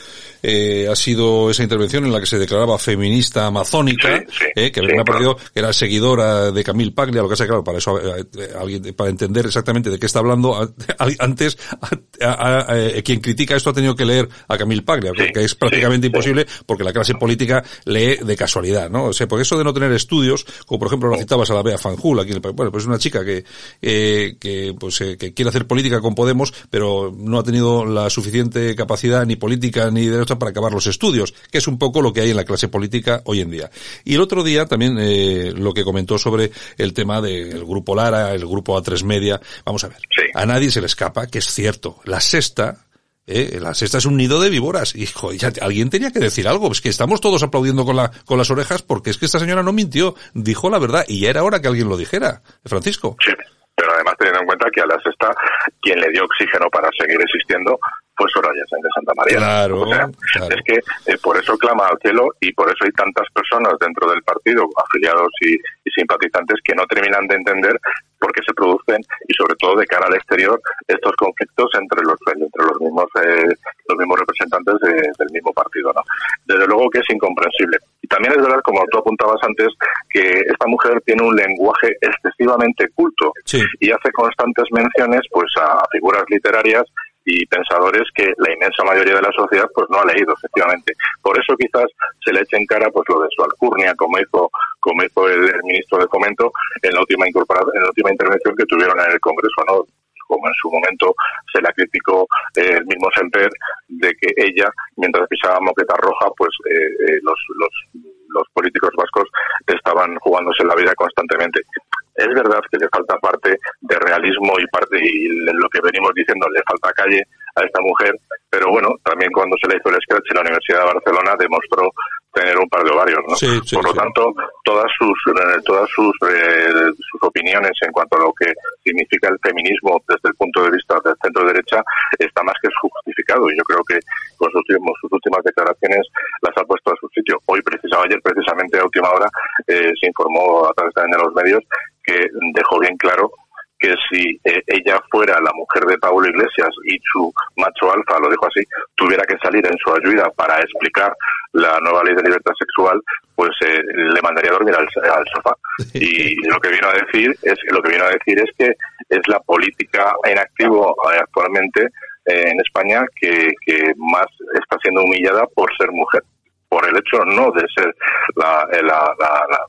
eh, ha sido esa intervención en la que se declaraba feminista amazónica, eh, que me ha parecido que era seguidora de Camille Paglia, lo que que claro, para eso, eh, eh, alguien, para entender exactamente de qué está hablando, antes, a- a- a- eh, quien critica esto ha tenido que leer a Camille Paglia, que es prácticamente imposible porque la clase política lee de casualidad, ¿no? O sea, porque eso de no tener estudios, como por ejemplo lo citabas a la Bea Fanjul aquí en el país, bueno, pues es una chica que, eh, que, pues, eh, que quiere hacer política con Podemos, pero no ha tenido la suficiente capacidad ni política ni de otra para acabar los estudios, que es un poco lo que hay en la clase política hoy en día. Y el otro día también eh, lo que comentó sobre el tema del grupo Lara, el grupo A3 Media, vamos a ver, a nadie se le escapa que es cierto, la sexta eh, la sexta es un nido de víboras. Joder, ya- alguien tenía que decir algo. Es que estamos todos aplaudiendo con, la, con las orejas porque es que esta señora no mintió, dijo la verdad y ya era hora que alguien lo dijera. Francisco. Sí, pero además teniendo en cuenta que a la sexta quien le dio oxígeno para seguir existiendo fue Soraya de Santa María. Claro, O sea, es que eh, por eso clama al cielo y por eso hay tantas personas dentro del partido, afiliados y, y simpatizantes, que no terminan de entender por qué se producen y sobre todo de cara al exterior estos conflictos entre los entre los mismos eh, los mismos representantes de- del mismo partido no desde luego que es incomprensible. Y también es verdad como tú apuntabas antes que esta mujer tiene un lenguaje excesivamente culto y hace constantes menciones pues a figuras literarias y pensadores que la inmensa mayoría de la sociedad pues no ha leído efectivamente por eso quizás se le eche en cara pues lo de su alcurnia como hizo como hizo el, ministro de fomento en la última incorpora- en la última intervención que tuvieron en el Congreso no como en su momento se la criticó eh, el mismo Semper de que ella mientras pisaba moqueta roja pues eh, eh, los, los los políticos vascos estaban jugándose la vida constantemente. Es verdad que le falta parte de realismo y parte y lo que venimos diciendo le falta calle a esta mujer, pero bueno, también cuando se le hizo el scratch en la Universidad de Barcelona demostró tener un par de ovarios, ¿no? Sí, sí, Por lo sí. tanto, todas sus eh, todas sus eh, sus opiniones en cuanto a lo que significa el feminismo desde el punto de vista del centro derecha está más que justificado y yo creo que con sus sus últimas declaraciones las ha puesto a su sitio. Hoy precisamente ayer precisamente a última hora eh, se informó a través también de los medios que dejó bien claro que si eh, ella fuera la mujer de Pablo Iglesias y su macho alfa, lo dijo así, tuviera que salir en su ayuda para explicar la nueva ley de libertad sexual, pues eh, le mandaría a dormir al, al sofá. Y lo que vino a decir es lo que vino a decir es que es la política en activo eh, actualmente eh, en España que, que más está siendo humillada por ser mujer por el hecho no de ser la, eh, la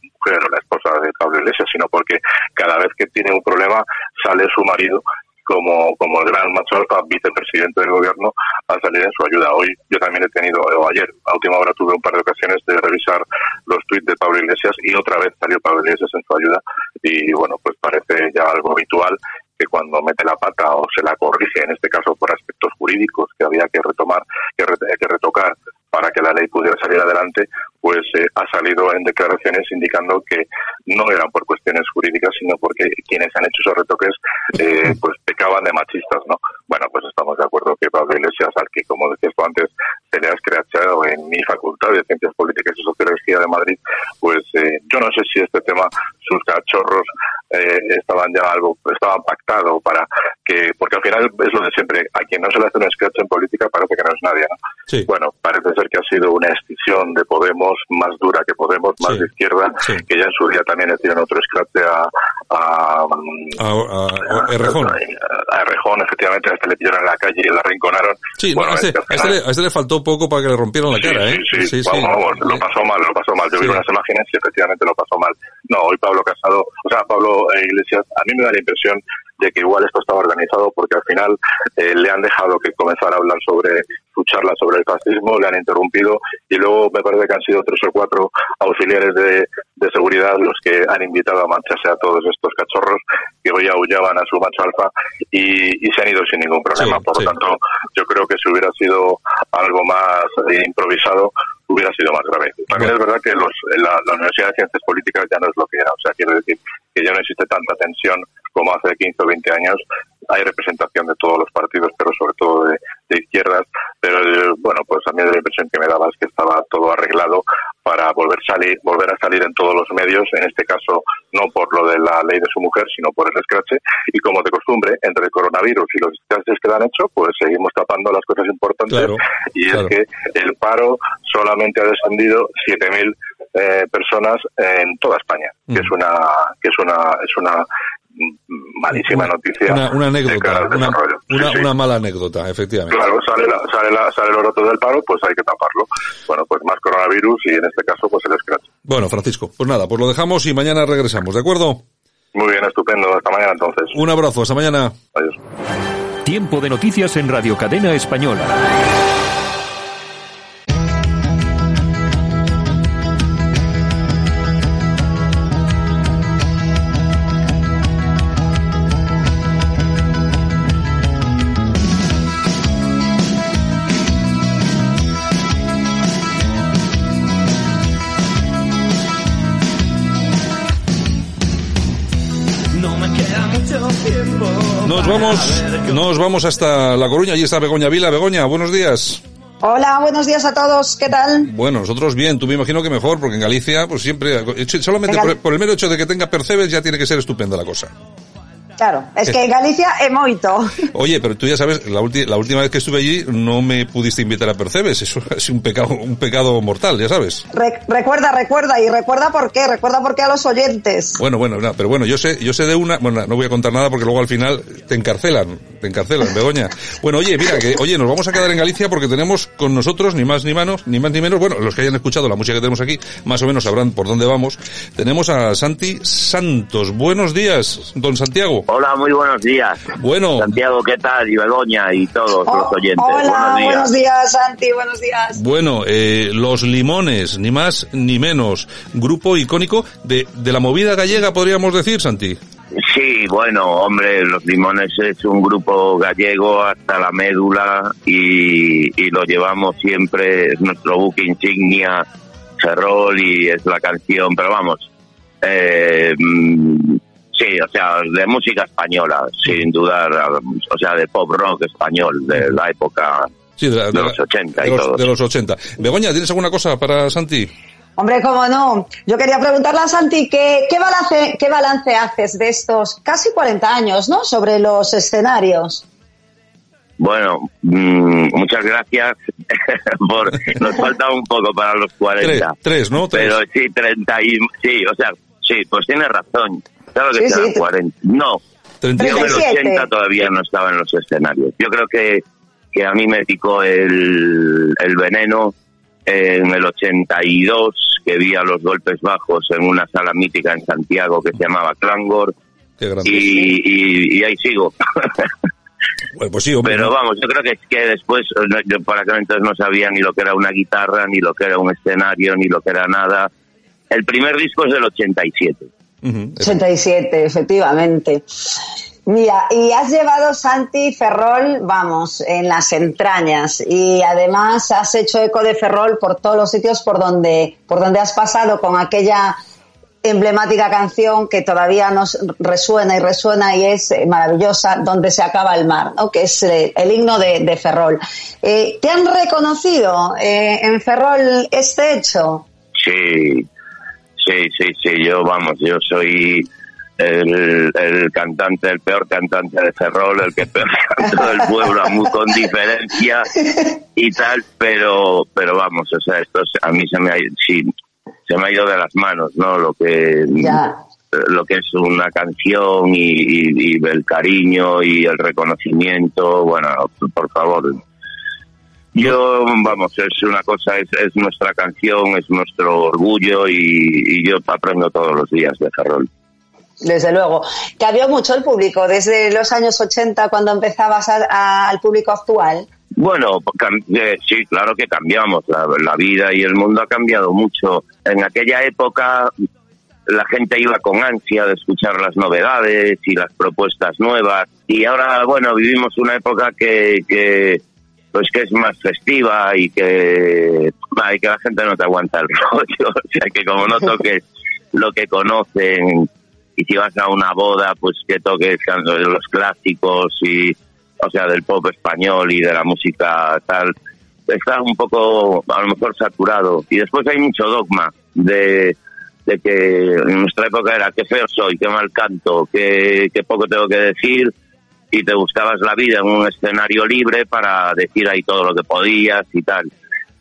mujer o la esposa de Pablo Iglesias, sino porque cada vez que tiene un problema sale su marido como, como el gran macho alfa, vicepresidente del gobierno, a salir en su ayuda. Hoy yo también he tenido, o ayer, a última hora tuve un par de ocasiones de revisar los tuits de Pablo Iglesias y otra vez salió Pablo Iglesias en su ayuda y bueno, pues parece ya algo habitual que cuando mete la pata o se la corrige, en este caso por aspectos jurídicos que había que retomar, que, re- que retocar para que la ley pudiera salir adelante, pues eh, ha salido en declaraciones indicando que no eran por cuestiones jurídicas, sino porque quienes han hecho esos retoques eh, pues pecaban de machistas, ¿no? Bueno, pues estamos de acuerdo que Pablo Iglesias, al que, como decías tú antes, se le ha escrachado en mi facultad de Ciencias Políticas y Sociología de Madrid, pues eh, yo no sé si este tema, sus cachorros, eh, estaban ya algo, estaban pactados para que, porque al final es lo de siempre, a quien no se le hace un scratch en política parece que no es nadie, ¿no? Sí. Bueno, parece ser que ha sido una extinción de Podemos más dura que Podemos, más Sí. de izquierda, Sí. que ya en su día también le dieron otro scratch a, a, A, a- a Errejón. a Errejón, efectivamente, hasta le pillaron en la calle y la rinconaron. Sí, Bueno, no, a, este, este final- le, a este le faltó poco para que le rompieran la cara, ¿eh? Sí, sí, Vamos, vamos, lo pasó mal, lo pasó mal. Yo vi unas imágenes y efectivamente lo pasó mal. No, hoy Pablo Casado, o sea, Pablo eh, Iglesias, a mí me da la impresión de que igual esto estaba organizado porque al final eh, le han dejado que comenzara a hablar sobre su charla sobre el fascismo, le han interrumpido y luego me parece que han sido tres o cuatro auxiliares de, de seguridad los que han invitado a marcharse a todos estos cachorros que hoy aullaban a su macho alfa y, y se han ido sin ningún problema. Sí, Por sí. lo tanto, yo creo que si hubiera sido algo más eh, improvisado, hubiera sido más grave. También es verdad que los, la, la Universidad de Ciencias Políticas ya no es lo que era. O sea, quiero decir que ya no existe tanta tensión como hace 15 o 20 años. Hay representación de todos los partidos, pero sobre todo de, de izquierdas. Pero bueno, pues a mí la impresión que me daba es que estaba todo arreglado para volver salir, volver a salir en todos los medios, en este caso no por lo de la ley de su mujer, sino por el escrache. Y como de costumbre, entre el coronavirus y los escraches que le han hecho, pues seguimos tapando las cosas importantes. Claro, y claro. es que el paro solamente ha descendido 7.000 eh, personas en toda España, que es una que es una es una malísima noticia Una, anécdota, una, desarrollo. Sí, una, sí. una mala anécdota, efectivamente. Claro, sale, la, sale, la, sale los datos del paro, pues hay que taparlo. Bueno, pues más coronavirus y en este caso, pues el scratch. Bueno, Francisco, pues nada, pues lo dejamos y mañana regresamos, ¿de acuerdo? Muy bien, estupendo. Hasta mañana entonces. Un abrazo, hasta mañana. Adiós. Tiempo de noticias en Radio Cadena Española. Vamos, nos vamos hasta La Coruña, allí está Begoña Vila. Begoña, buenos días. Hola, buenos días a todos. ¿Qué tal? Bueno, nosotros bien, tú me imagino que mejor, porque en Galicia, pues siempre, solamente En por, por el mero hecho de que tenga percebes ya tiene que ser estupenda la cosa. Claro, es que en Galicia é moito. Oye, pero tú ya sabes, la, la última vez que estuve allí no me pudiste invitar a Percebes, eso es un pecado, un pecado mortal, ya sabes. Re- recuerda, recuerda y recuerda por qué, recuerda por qué a los oyentes. Bueno, bueno, no, pero bueno, yo sé, yo sé de una, bueno, no voy a contar nada porque luego al final te encarcelan, te encarcelan, Begoña. Bueno, oye, mira, que, oye, nos vamos a quedar en Galicia porque tenemos con nosotros, ni más ni menos, ni más ni menos, bueno, los que hayan escuchado la música que tenemos aquí, más o menos sabrán por dónde vamos. Tenemos a Santi Santos. Buenos días, don Santiago. Hola, muy buenos días. Bueno. Santiago, ¿qué tal? Y Begoña y todos Oh, los oyentes. hola, buenos días. buenos días, Santi, buenos días. Bueno, eh, Los Limones, ni más ni menos, grupo icónico de, de la movida gallega, podríamos decir, Santi. Sí, bueno, hombre, Los Limones es un grupo gallego hasta la médula y, y lo llevamos siempre, es nuestro buque insignia, Ferrol y es la canción, pero vamos, eh, mm, sí, o sea, de música española, sin dudar, o sea, de pop rock español, de la época Sí, de, la- de de la- los 80 y de los, todo. de los 80. Begoña, ¿tienes alguna cosa para Santi? Hombre, cómo no. Yo quería preguntarle a Santi ¿qué, qué, balance, qué balance haces de estos casi 40 años, ¿no? Sobre los escenarios. Bueno, mm, muchas gracias. por Nos falta un poco para los 40. Tres, tres, ¿no? Tres. Pero sí, 30 y... Sí, o sea, sí, pues tienes razón. Claro que Sí, serán sí. 40. No, Treinta y yo en el 37. 80 todavía no estaba en los escenarios. Yo creo que, que a mí me picó el, el veneno en el 82, que vi a los golpes bajos en una sala mítica en Santiago que se llamaba Clangor. Qué. Y, y, y ahí sigo. Bueno, pues sí, hombre. Pero ¿no? vamos, yo creo que es que después, eh, yo por aquel entonces no sabía ni lo que era una guitarra, ni lo que era un escenario, ni lo que era nada. El primer disco es del 87. Ujú. 87, efectivamente. Mira, y has llevado Santi Ferrol, vamos, en las entrañas y además has hecho eco de Ferrol por todos los sitios por donde, por donde has pasado con aquella emblemática canción que todavía nos resuena y resuena y es eh, maravillosa, Donde se acaba el mar, ¿no? que es eh, el himno de, de Ferrol. Eh, ¿Te han reconocido eh, en Ferrol este hecho? Sí, sí, sí, sí, yo vamos, yo soy el, el cantante, el peor cantante de Ferrol, el que peor canta del pueblo, muy con diferencia y tal, pero pero vamos, o sea, esto a mí se me ha, sí, se me ha ido de las manos, ¿no? Lo que lo que es una canción y, y- y el cariño y el reconocimiento, bueno, por favor. Yo, vamos, es una cosa, es, es nuestra canción, es nuestro orgullo y, y yo aprendo todos los días de Ferrol. Desde luego. ¿Cambió mucho el público desde los años 80 cuando empezabas a- a- al público actual? Bueno, cam- eh, sí, claro que cambiamos. La, la vida y el mundo ha cambiado mucho. En aquella época la gente iba con ansia de escuchar las novedades y las propuestas nuevas. Y ahora, bueno, vivimos una época que, que pues que es más festiva y que, y que la gente no te aguanta el rollo. O sea, que como no toques lo que conocen y si vas a una boda, pues que toques los clásicos y, o sea, del pop español y de la música tal, está un poco, a lo mejor, saturado. Y después hay mucho dogma de, de que en nuestra época era qué feo soy, qué mal canto, qué, qué poco tengo que decir, y te buscabas la vida en un escenario libre para decir ahí todo lo que podías y tal.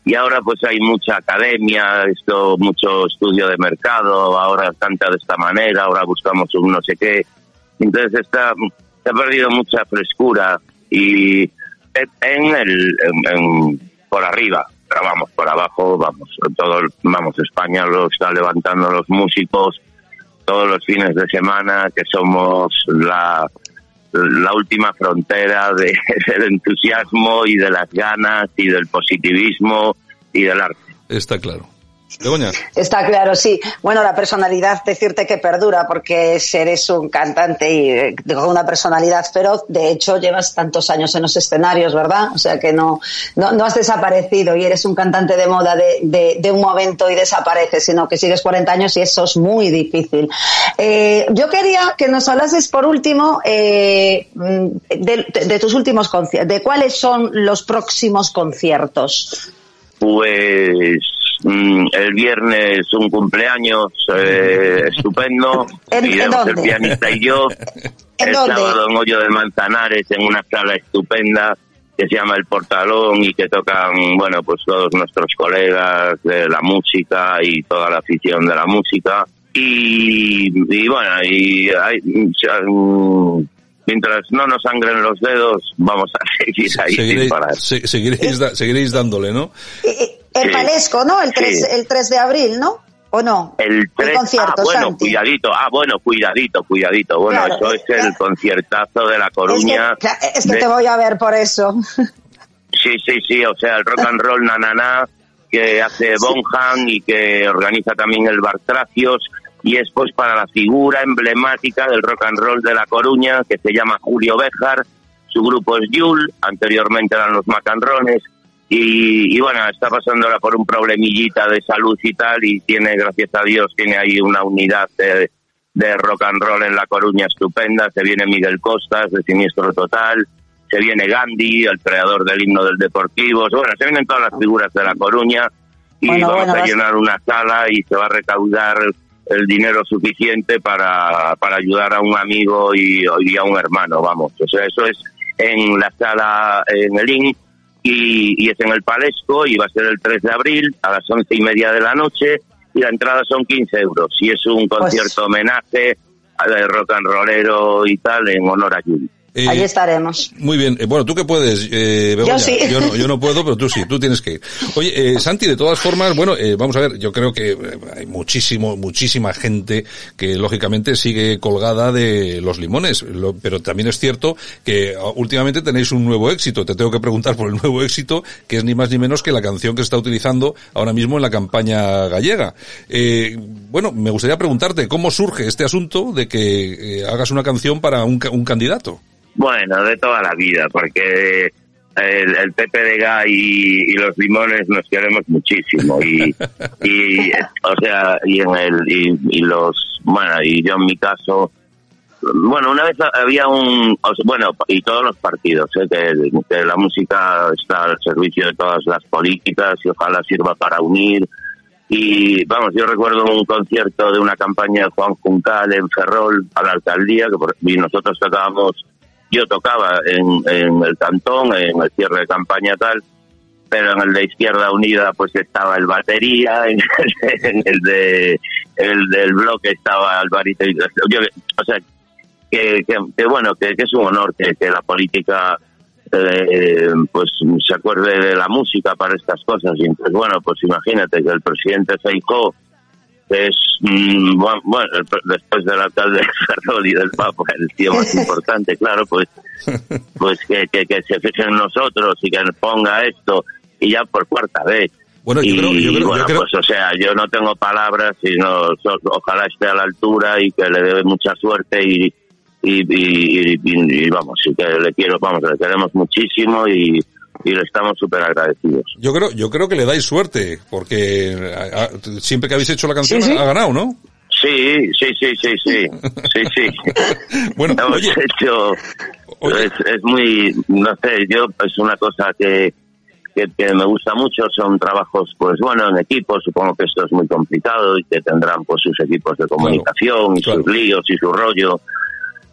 Y ahora pues hay mucha academia, esto mucho estudio de mercado, ahora canta de esta manera, ahora buscamos un no sé qué. Entonces está, se ha perdido mucha frescura y en el, en- por arriba, pero vamos, por abajo, vamos, todo, vamos, España lo está levantando los músicos todos los fines de semana, que somos la, la última frontera de- del entusiasmo y de las ganas y del positivismo y del arte. Está claro. Begoña. Está claro, sí. Bueno, la personalidad, decirte que perdura, porque eres un cantante y eh, con una personalidad feroz. De hecho, llevas tantos años en los escenarios, ¿verdad? O sea que no, no, no has desaparecido y eres un cantante de moda de, de, de un momento y desapareces, sino que sigues 40 años y eso es muy difícil. Eh, yo quería que nos hablases por último eh, mm, de, de- de tus últimos conciertos, de cuáles son los próximos conciertos. Pues el viernes un cumpleaños eh, estupendo, ¿En- en iremos el pianista y yo. ¿En el dónde? sábado en Hoyo de Manzanares en una sala estupenda que se llama El Portalón y que tocan, bueno, pues todos nuestros colegas de la música y toda la afición de la música. Y, y bueno, y hay, mm, mientras no nos sangren los dedos, vamos a seguir ahí sin Seguiréis, parar. se- seguiréis, da- seguiréis dándole, ¿no? El Sí. Palesco, ¿no? El 3, Sí. el 3 de abril, ¿no? ¿O no? El 3, concierto, ah, bueno, Santi. cuidadito, ah, bueno, cuidadito, cuidadito. Bueno, Claro, eso es el conciertazo de La Coruña. Es que, es que de- te voy a ver por eso. Sí, sí, sí, o sea, el rock and roll nananá que hace Bonham y que organiza también el Bar Tracios y es pues para la figura emblemática del rock and roll de La Coruña que se llama Julio Béjar, su grupo es Yul, anteriormente eran los Macanrones y, y bueno, está pasando ahora por un problemillita de salud y tal y tiene, gracias a Dios, tiene ahí una unidad de, de rock and roll en La Coruña estupenda, se viene Miguel Costas de Siniestro Total, se viene Gandhi, el creador del himno del Deportivo, bueno, se vienen todas las figuras de La Coruña. Y Bueno, vamos bueno, a llenar una sala y se va a recaudar el dinero suficiente para, para ayudar a un amigo y, y a un hermano, vamos. O sea, eso es en la sala en el IN y, y es en el Palesco y va a ser el 3 de abril a las once y media de la noche y la entrada son 15 euros y es un concierto homenaje al rock and rollero y tal en honor a Yuri. Eh, Allí estaremos. Muy bien. Eh, bueno, ¿tú qué puedes, eh, Begoña? Yo sí. Yo no, yo no puedo, pero tú sí, tú tienes que ir. Oye, eh, Santi, de todas formas, bueno, eh, vamos a ver, yo creo que eh, hay muchísimo, muchísima gente que lógicamente sigue colgada de los limones, Lo- pero también es cierto que ah, últimamente tenéis un nuevo éxito. Te tengo que preguntar por el nuevo éxito, que es ni más ni menos que la canción que se está utilizando ahora mismo en la campaña gallega. Eh, bueno, me gustaría preguntarte cómo surge este asunto de que hagas una canción para un candidato. Bueno, de toda la vida, porque el, el Pepe de Gay y, y los limones nos queremos muchísimo y, y eh, o sea y en el y, y los bueno y yo en mi caso bueno una vez había un o sea, bueno y todos los partidos ¿eh? que, que la música está al servicio de todas las políticas y ojalá sirva para unir y vamos, yo recuerdo un concierto de una campaña de Juan Juncal en Ferrol a la alcaldía, que por- y nosotros tocábamos, yo tocaba en, el cantón, en el cierre de campaña tal, pero en el de Izquierda Unida pues estaba el batería, en el, de el del bloque estaba Alvarito yo, o sea que, que, que bueno que, es un honor que, la política eh, pues se acuerde de la música para estas cosas. Y entonces bueno pues imagínate que el presidente Feijóo que es mm, bueno, bueno, el pre- después del alcalde Ferrol y del Papa el tío más importante claro pues pues que, que, que se fijen en nosotros y que nos ponga esto y ya por cuarta vez. Bueno, yo y creo- yo creo- yo bueno, creo- pues o sea, yo no tengo palabras, sino so- ojalá esté a la altura y que le dé mucha suerte y, y, y, y- y vamos, y que le quiero, vamos, le queremos muchísimo y, y le estamos súper agradecidos. Yo creo, yo creo que le dais suerte, porque a- a- siempre que habéis hecho la canción Sí, sí. ha ganado, ¿no? Sí, sí, sí, sí, sí, sí, sí. Bueno, Hemos oye, hecho, es, es muy, no sé, yo es una cosa que, que, que me gusta mucho, son trabajos, pues bueno, en equipo, supongo que esto es muy complicado y que tendrán pues sus equipos de comunicación y sus líos y su rollo.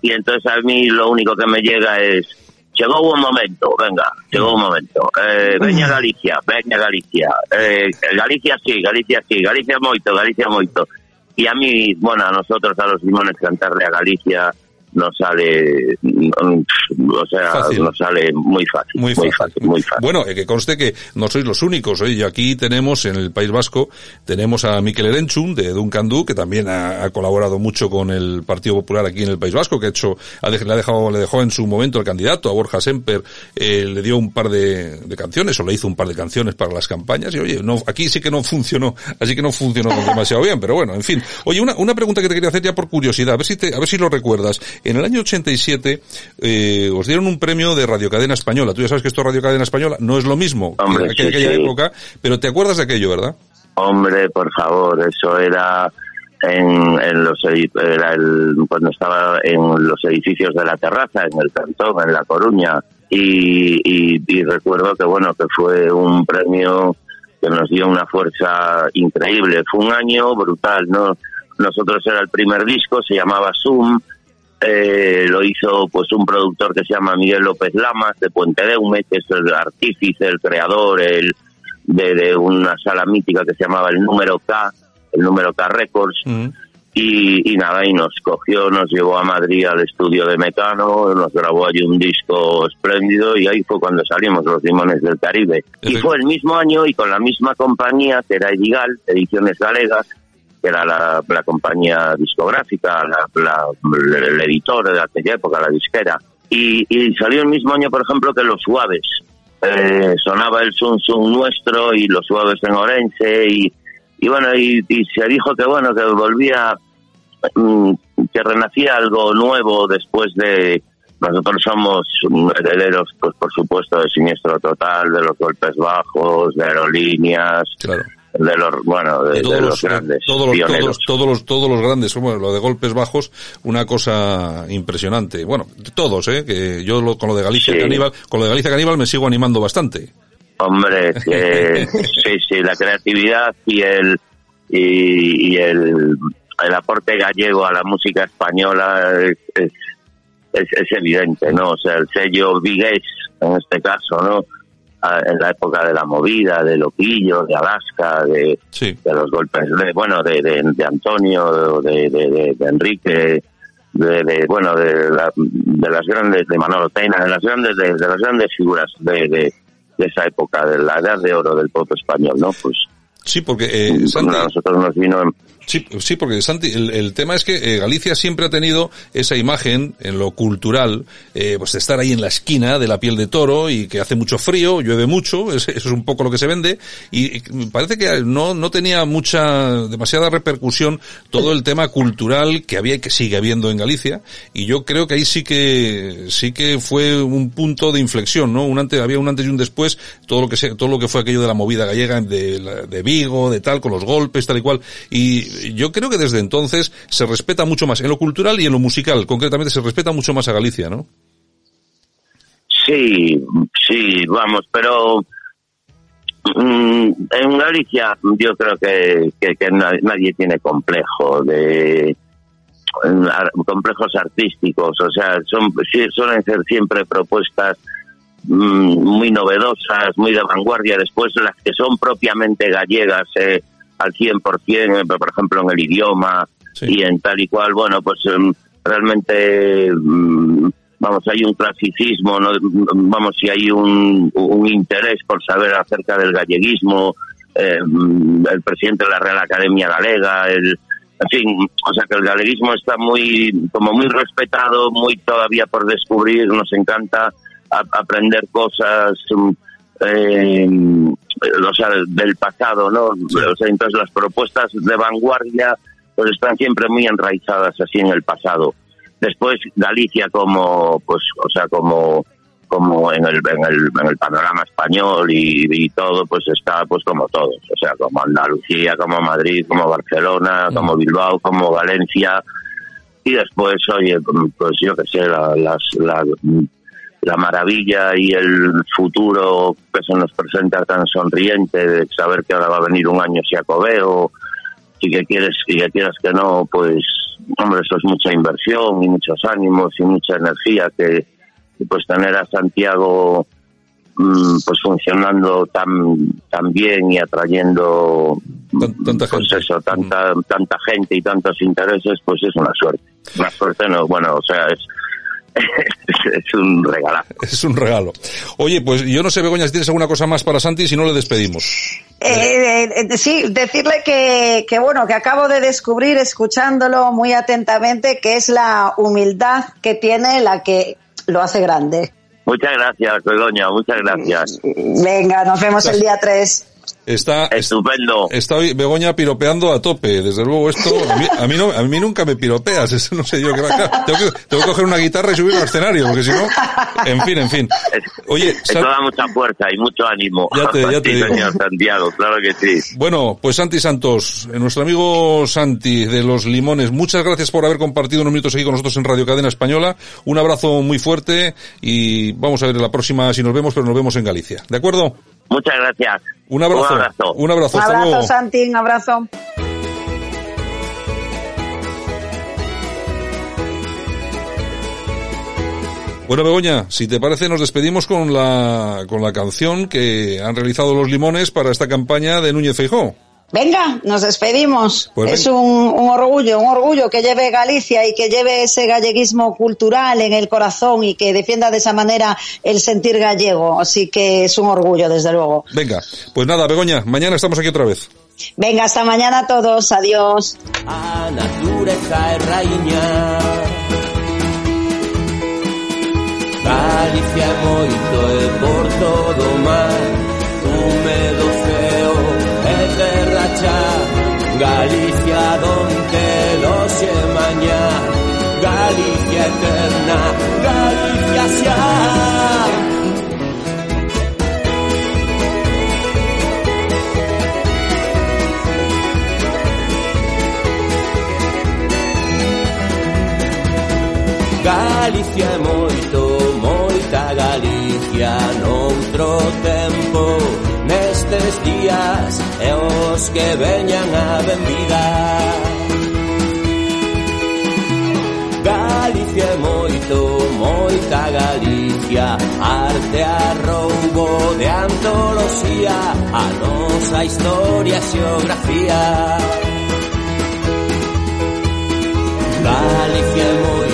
Y entonces a mí lo único que me llega es, llegó un momento, venga, llegó un momento, eh, veña Galicia, veña Galicia, eh, Galicia sí, Galicia sí, Galicia moito, Galicia moito. Y a mí, bueno, a nosotros, a los limones, cantarle a Galicia nos sale, o sea, Fácil. nos sale muy fácil, Muy muy fácil. fácil, muy fácil. Bueno, eh, que conste que no sois los únicos. Oye, y aquí tenemos en el País Vasco, tenemos a Miquel Erenchun de Duncan Du, que también ha, ha colaborado mucho con el Partido Popular aquí en el País Vasco, que ha hecho, ha dej- le ha dejado, le dejó en su momento el candidato a Borja Semper, eh, le dio un par de, de canciones, o le hizo un par de canciones para las campañas, y oye, no, aquí sí que no funcionó, así que no funcionó demasiado bien, pero bueno, en fin. Oye, una, una pregunta que te quería hacer ya por curiosidad, a ver si te, a ver si lo recuerdas. En el año 87, eh, os dieron un premio de Radio Cadena Española. Tú ya sabes que esto es Radio Cadena Española, no es lo mismo Hombre, que en aquella sí. época, pero te acuerdas de aquello, ¿verdad? Hombre, por favor, eso era en, en los era el, cuando estaba en los edificios de la terraza, en el cantón, en La Coruña, y, y, y recuerdo que bueno que fue un premio que nos dio una fuerza increíble. Fue un año brutal, ¿no? Nosotros era el primer disco, se llamaba Zoom, eh, lo hizo pues un productor que se llama Miguel López Lamas de Puente de Hume, que es el artífice, el creador, el de, de una sala mítica que se llamaba el número K, el número K Records, y, y nada, y nos cogió, nos llevó a Madrid al estudio de Mecano, nos grabó allí un disco espléndido y ahí fue cuando salimos los limones del Caribe. Y fue el mismo año y con la misma compañía que era Edigal, Ediciones Galegas, que era la, compañía discográfica, la, la- el editor de aquella época, la disquera. Y, y salió el mismo año, por ejemplo, que Los Suaves. Eh, sonaba el Sun Sun nuestro y Los Suaves en Orense y, bueno, y, se dijo que bueno, que volvía, mm, que renacía algo nuevo después de... Nosotros somos herederos, pues por supuesto, de Siniestro Total, de los golpes bajos, de aerolíneas, de los, bueno, de, De todos de los, los grandes todos los, pioneros. todos, todos los, todos los grandes, bueno, lo de golpes bajos, una cosa impresionante. Bueno, todos, eh, que yo lo- con lo de Galicia Sí. Caníbal, con lo de Galicia Caníbal me sigo animando bastante. Hombre, que sí, sí, la creatividad y el y, y el, el aporte gallego a la música española es, es, es, es evidente, ¿no? O sea, el sello Vigués, en este caso, ¿no? En la época de la movida, de Loquillo, de Alaska, de, de los golpes, de, bueno, de, de, de Antonio, de, Enrique, de, bueno de, la- de las grandes de Manolo Teina de las grandes de, de las grandes figuras de esa época de la edad de oro del pop español no pues Sí, porque eh, Santi, nosotros nos vino en- Sí, sí, porque Santi, el, el tema es que eh, Galicia siempre ha tenido esa imagen en lo cultural, eh, pues de estar ahí en la esquina de la piel de toro y que hace mucho frío, llueve mucho, es- eso es un poco lo que se vende y, y parece que no, no tenía mucha, demasiada repercusión todo el tema cultural que había y que sigue habiendo en Galicia y yo creo que ahí sí que, sí que fue un punto de inflexión, ¿no? Un antes, había un antes y un después, todo lo que se, todo lo que fue aquello de la movida gallega de, de De tal, con los golpes, tal y cual. Y yo creo que desde entonces se respeta mucho más, en lo cultural y en lo musical, concretamente se respeta mucho más a Galicia, ¿no? Sí, sí, vamos, pero mm, en Galicia yo creo que, que, que na- nadie tiene complejo de complejos artísticos, o sea, son suelen ser siempre propuestas muy novedosas, muy de vanguardia, después las que son propiamente gallegas eh, al 100%, eh, por ejemplo en el idioma y en tal y cual, bueno, pues em, realmente mm, vamos, hay un clasicismo, ¿no? vamos, si hay un, un interés por saber acerca del galleguismo, eh, el presidente de la Real Academia Galega, el, en fin, o sea que el galeguismo está muy, como muy respetado, muy todavía por descubrir, nos encanta a- aprender cosas, mm, eh, o sea, del pasado, ¿no? O sea, entonces las propuestas de vanguardia pues están siempre muy enraizadas así en el pasado. Después Galicia como, pues, o sea, como como en el, en el, en el panorama español y, y todo, pues está pues como todos, o sea, como Andalucía, como Madrid, como Barcelona, como Bilbao, como Valencia, y después, oye, pues yo que sé, la, las, la, la maravilla y el futuro que se nos presenta tan sonriente de saber que ahora va a venir un año siacobeo y que quieres y que quieras que no, pues hombre, eso es mucha inversión y muchos ánimos y mucha energía que, pues tener a Santiago mm, pues funcionando tan tan bien y atrayendo pues eso tanta tanta gente y tantos intereses pues es una suerte. Una suerte no bueno o sea es es un regalo Es un regalo. Oye, pues yo no sé, Begoña, si tienes alguna cosa más para Santi, si no le despedimos. Eh, eh, sí, decirle que, que bueno, que acabo de descubrir escuchándolo muy atentamente que es la humildad que tiene la que lo hace grande. muchas gracias Begoña muchas gracias Venga, nos vemos el día 3. Está, estupendo. Está hoy Begoña piropeando a tope. Desde luego esto, a mí, a mí no, a mí nunca me piropeas. Eso no sé yo qué va a tengo que, tengo que coger una guitarra y subirlo al escenario, porque si no, en fin, en fin. Oye, San- da mucha fuerza y mucho ánimo Ya te- ya te Sí, digo. señor Santiago claro que sí Bueno, pues Santi Santos, eh, nuestro amigo Santi de los Limones, muchas gracias por haber compartido unos minutos aquí con nosotros en Radio Cadena Española. Un abrazo muy fuerte y vamos a ver la próxima si nos vemos, pero nos vemos en Galicia. ¿De acuerdo? Muchas gracias Un abrazo. Un abrazo. Un abrazo. Un abrazo, luego. Santi, un abrazo. Bueno, Begoña, si te parece, nos despedimos con la, con la canción que han realizado los Limones para esta campaña de Núñez Feijó. Venga, nos despedimos. Pues es un, un orgullo, un orgullo que lleve Galicia y que lleve ese galleguismo cultural en el corazón y que defienda de esa manera el sentir gallego. Así que es un orgullo, desde luego. Venga, pues nada, Begoña, mañana estamos aquí otra vez. Venga, hasta mañana a todos. Adiós. A natureza raíña Galicia moito e por todo mar Húmedo Galicia donde doxe mañá Galicia eterna, Galicia xa Galicia é Días e os que veñan a benvida Galicia é moito, moita Galicia Arte a roubo de antoloxía A nosa historia e xeografía. Galicia é moito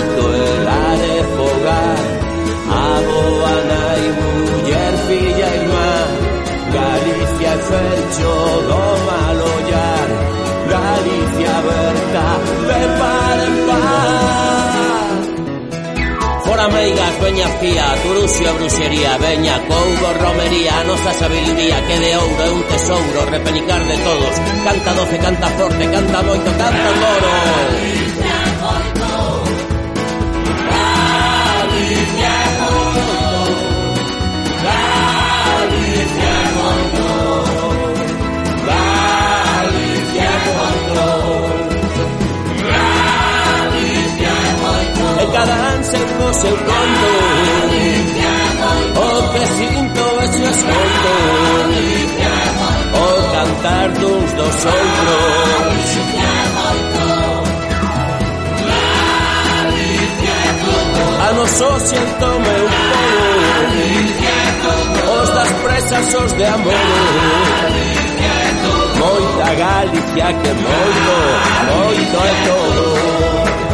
hecho do malo llar Galicia berta de par en par Fora meigas, veñas pía, Turusio e bruxería Veña, couro, romería, nosa sabiduría Que de ouro é un tesouro, repelicar de todos Canta doce, canta forte, canta moito, canta coro Cada ansia co seu conto O que sinto e se escoito O cantar duns dos outros A noso siento meu povo Os das presas, os de amor. Moita Galicia que moito, moito é todo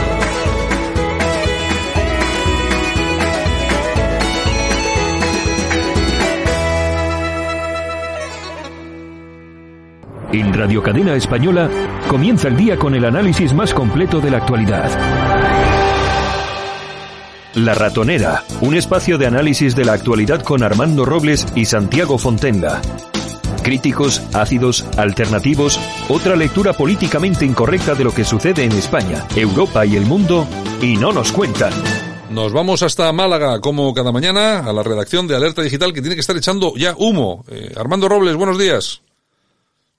Radio Cadena Española comienza el día con el análisis más completo de la actualidad. La Ratonera, un espacio de análisis de la actualidad con Armando Robles y Santiago Fontenga. Críticos, ácidos, alternativos, otra lectura políticamente incorrecta de lo que sucede en España, Europa y el mundo, y no nos cuentan. Nos vamos hasta Málaga, como cada mañana, a la redacción de Alerta Digital, que tiene que estar echando ya humo. Eh, Armando Robles, buenos días.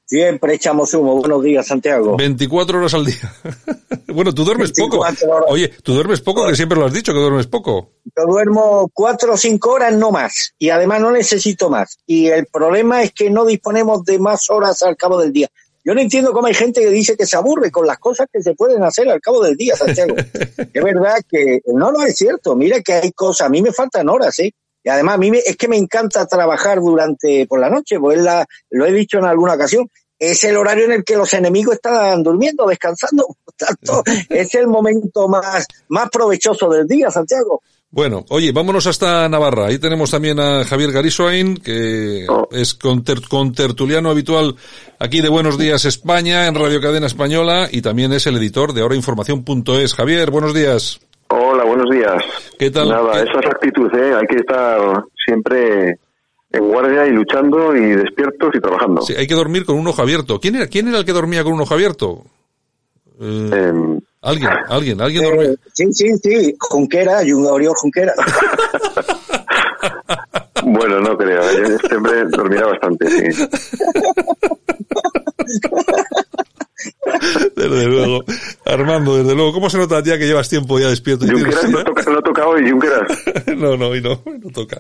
Siempre echamos humo. Buenos días, Santiago. 24 horas al día. bueno, tú duermes poco. Oye, tú duermes poco, que siempre lo has dicho, que duermes poco. Yo duermo cuatro o cinco horas, no más. Y además no necesito más. Y el problema es que no disponemos de más horas al cabo del día. Yo no entiendo cómo hay gente que dice que se aburre con las cosas que se pueden hacer al cabo del día, Santiago. es verdad que no, no es cierto. Mira que hay cosas. A mí me faltan horas, ¿eh? Y además a mí me, es que me encanta trabajar durante por la noche, pues la, lo he dicho en alguna ocasión. Es el horario en el que los enemigos están durmiendo, descansando. Por tanto, es el momento más, más provechoso del día, Santiago. Bueno, oye, vámonos hasta Navarra. Ahí tenemos también a Javier Garisoain, que es conter, contertuliano habitual aquí de Buenos Días España, en Radio Cadena Española, y también es el editor de ahorainformación.es. Javier, buenos días. Hola, buenos días. ¿Qué tal? Nada, ¿Qué- esa es la actitud, ¿eh? Hay que estar siempre en guardia y luchando y despiertos y trabajando. Sí, hay que dormir con un ojo abierto. ¿Quién era, quién era el que dormía con un ojo abierto? Eh, alguien, alguien, alguien dormía. Eh, sí, sí, sí, Junquera, Oriol Junquera. Bueno, no creo. ¿eh? Este hombre dormirá bastante, sí. Desde luego. Armando, desde luego. ¿Cómo se nota ya que llevas tiempo ya despierto? y Junqueras tienes- no toca, no toca hoy, Junqueras. no, no, hoy no, toca.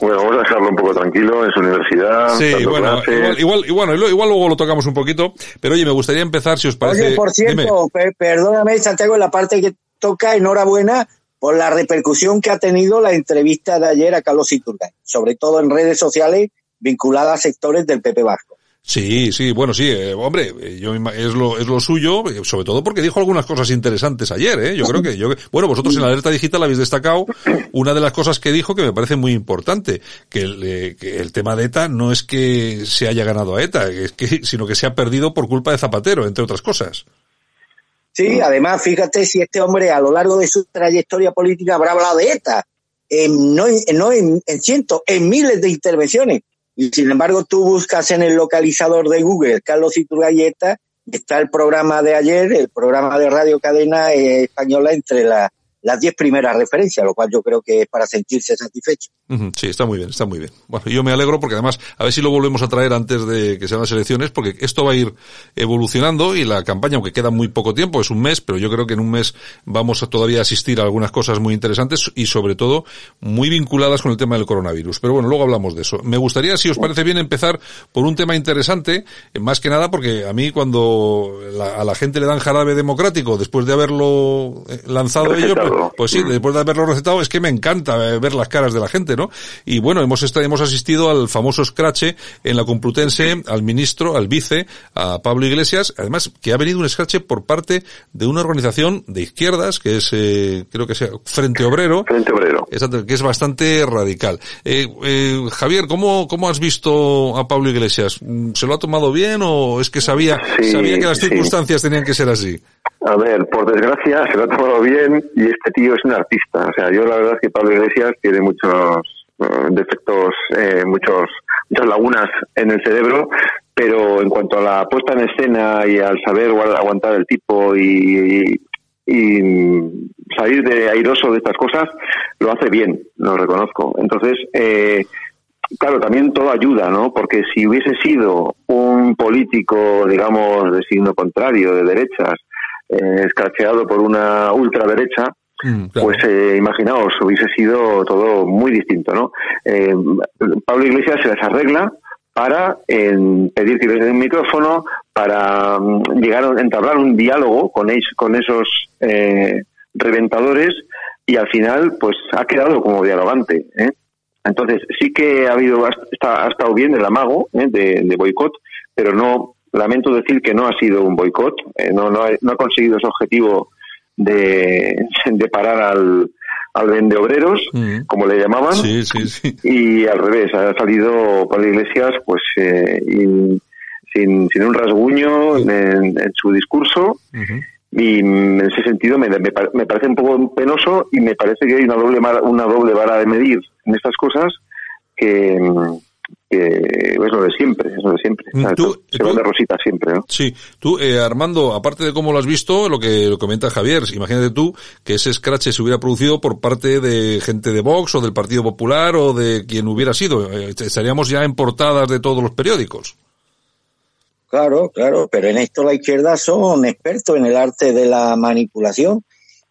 Bueno, vamos a dejarlo un poco tranquilo en su universidad. Sí, bueno, igual, igual, y bueno, y lo- igual luego lo tocamos un poquito, pero oye, me gustaría empezar, si os parece. Oye, por cierto, per- perdóname, Santiago, en la parte que toca, enhorabuena por la repercusión que ha tenido la entrevista de ayer a Carlos Iturgay, sobre todo en redes sociales vinculadas a sectores del PP Vasco. Sí, sí, bueno, sí, eh, hombre, eh, yo es lo es lo suyo, eh, sobre todo porque dijo algunas cosas interesantes ayer, ¿eh? Yo creo que yo bueno, vosotros en la alerta digital habéis destacado una de las cosas que dijo que me parece muy importante, que el, que el tema de ETA no es que se haya ganado a ETA, es que sino que se ha perdido por culpa de Zapatero, entre otras cosas. Sí, además, fíjate si este hombre a lo largo de su trayectoria política habrá hablado de ETA, en, no, en, no en, en cientos, en miles de intervenciones. Y sin embargo, tú buscas en el localizador de Google Carlos Iturgay ETA, y está el programa de ayer, el programa de Radio Cadena eh, Española entre la- las diez primeras referencias, lo cual yo creo que es para sentirse satisfecho. Sí, está muy bien, está muy bien. Bueno, yo me alegro porque además, a ver si lo volvemos a traer antes de que sean las elecciones, porque esto va a ir evolucionando y la campaña, aunque queda muy poco tiempo, es un mes, pero yo creo que en un mes vamos a todavía asistir a algunas cosas muy interesantes y sobre todo muy vinculadas con el tema del coronavirus. Pero bueno, luego hablamos de eso. Me gustaría, si os parece bien, empezar por un tema interesante, eh, más que nada porque a mí cuando la- a la gente le dan jarabe democrático después de haberlo eh, lanzado ello, pues, pues sí, después de haberlo recetado, es que me encanta eh, ver las caras de la gente, ¿no? Y bueno, hemos, esta- hemos asistido al famoso escrache en la Complutense, al ministro, al vice, a Pablo Iglesias, además que ha venido un escrache por parte de una organización de izquierdas, que es, eh, creo que sea Frente Obrero. Frente Obrero. Exacto, que es bastante radical. Eh, eh, Javier, ¿cómo, ¿cómo has visto a Pablo Iglesias? ¿Se lo ha tomado bien o es que sabía, Sí, sabía que las sí. circunstancias tenían que ser así? A ver, por desgracia se lo ha tomado bien y este tío es un artista. O sea, yo la verdad es que Pablo Iglesias tiene muchos eh, defectos, eh, muchos, muchas lagunas en el cerebro, pero en cuanto a la puesta en escena y al saber aguantar el tipo y, y salir de airoso de estas cosas, lo hace bien, lo reconozco. Entonces, eh, claro, también todo ayuda, ¿no? Porque si hubiese sido un político, digamos, de signo contrario, de derechas, eh, escracheado por una ultraderecha, Mm, pues eh, imaginaos, hubiese sido todo muy distinto, ¿no? Eh, Pablo Iglesias se las arregla para pedir que den un micrófono, para mm, llegar a entablar un diálogo con, es- con esos eh, reventadores y al final pues ha quedado como dialogante. ¿eh? Entonces sí que ha habido ha estado bien el amago ¿eh? de, boicot, pero no lamento decir que no ha sido un boicot, eh, no, no, ha, no ha conseguido ese objetivo de, de parar al, al vende obreros, como le llamaban, Sí, sí, sí. y al revés, ha salido Pablo Iglesias pues eh, y- sin, sin un rasguño en, en su discurso y en ese sentido me, me me parece un poco penoso y me parece que hay una doble una doble vara de medir en estas cosas que, que es lo de siempre, es lo de siempre. O sea, se van de rosita siempre, ¿no? Sí, tú, eh, Armando, aparte de cómo lo has visto, lo que lo comenta Javier, imagínate tú que ese scratch se hubiera producido por parte de gente de Vox o del Partido Popular o de quien hubiera sido. Eh, estaríamos ya en portadas de todos los periódicos. Claro, claro, pero en esto la izquierda son expertos en el arte de la manipulación.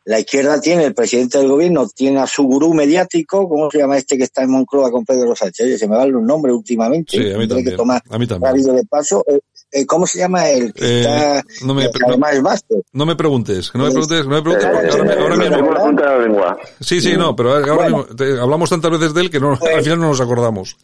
La izquierda tiene, el presidente del gobierno tiene a su gurú mediático, ¿cómo se llama este que está en Moncloa con Pedro Sánchez? Oye, se me van los nombres últimamente. Sí, a mí también. que tomar A mí también. de paso. Eh, eh, ¿Cómo se llama el que Eh, está, no me- además vasto? No me preguntes, no me Pues, preguntes, no me preguntes, porque ahora, mismo. Sí, sí, no, pero ahora Bueno. mismo te- hablamos tantas veces de él que no, al final no nos acordamos.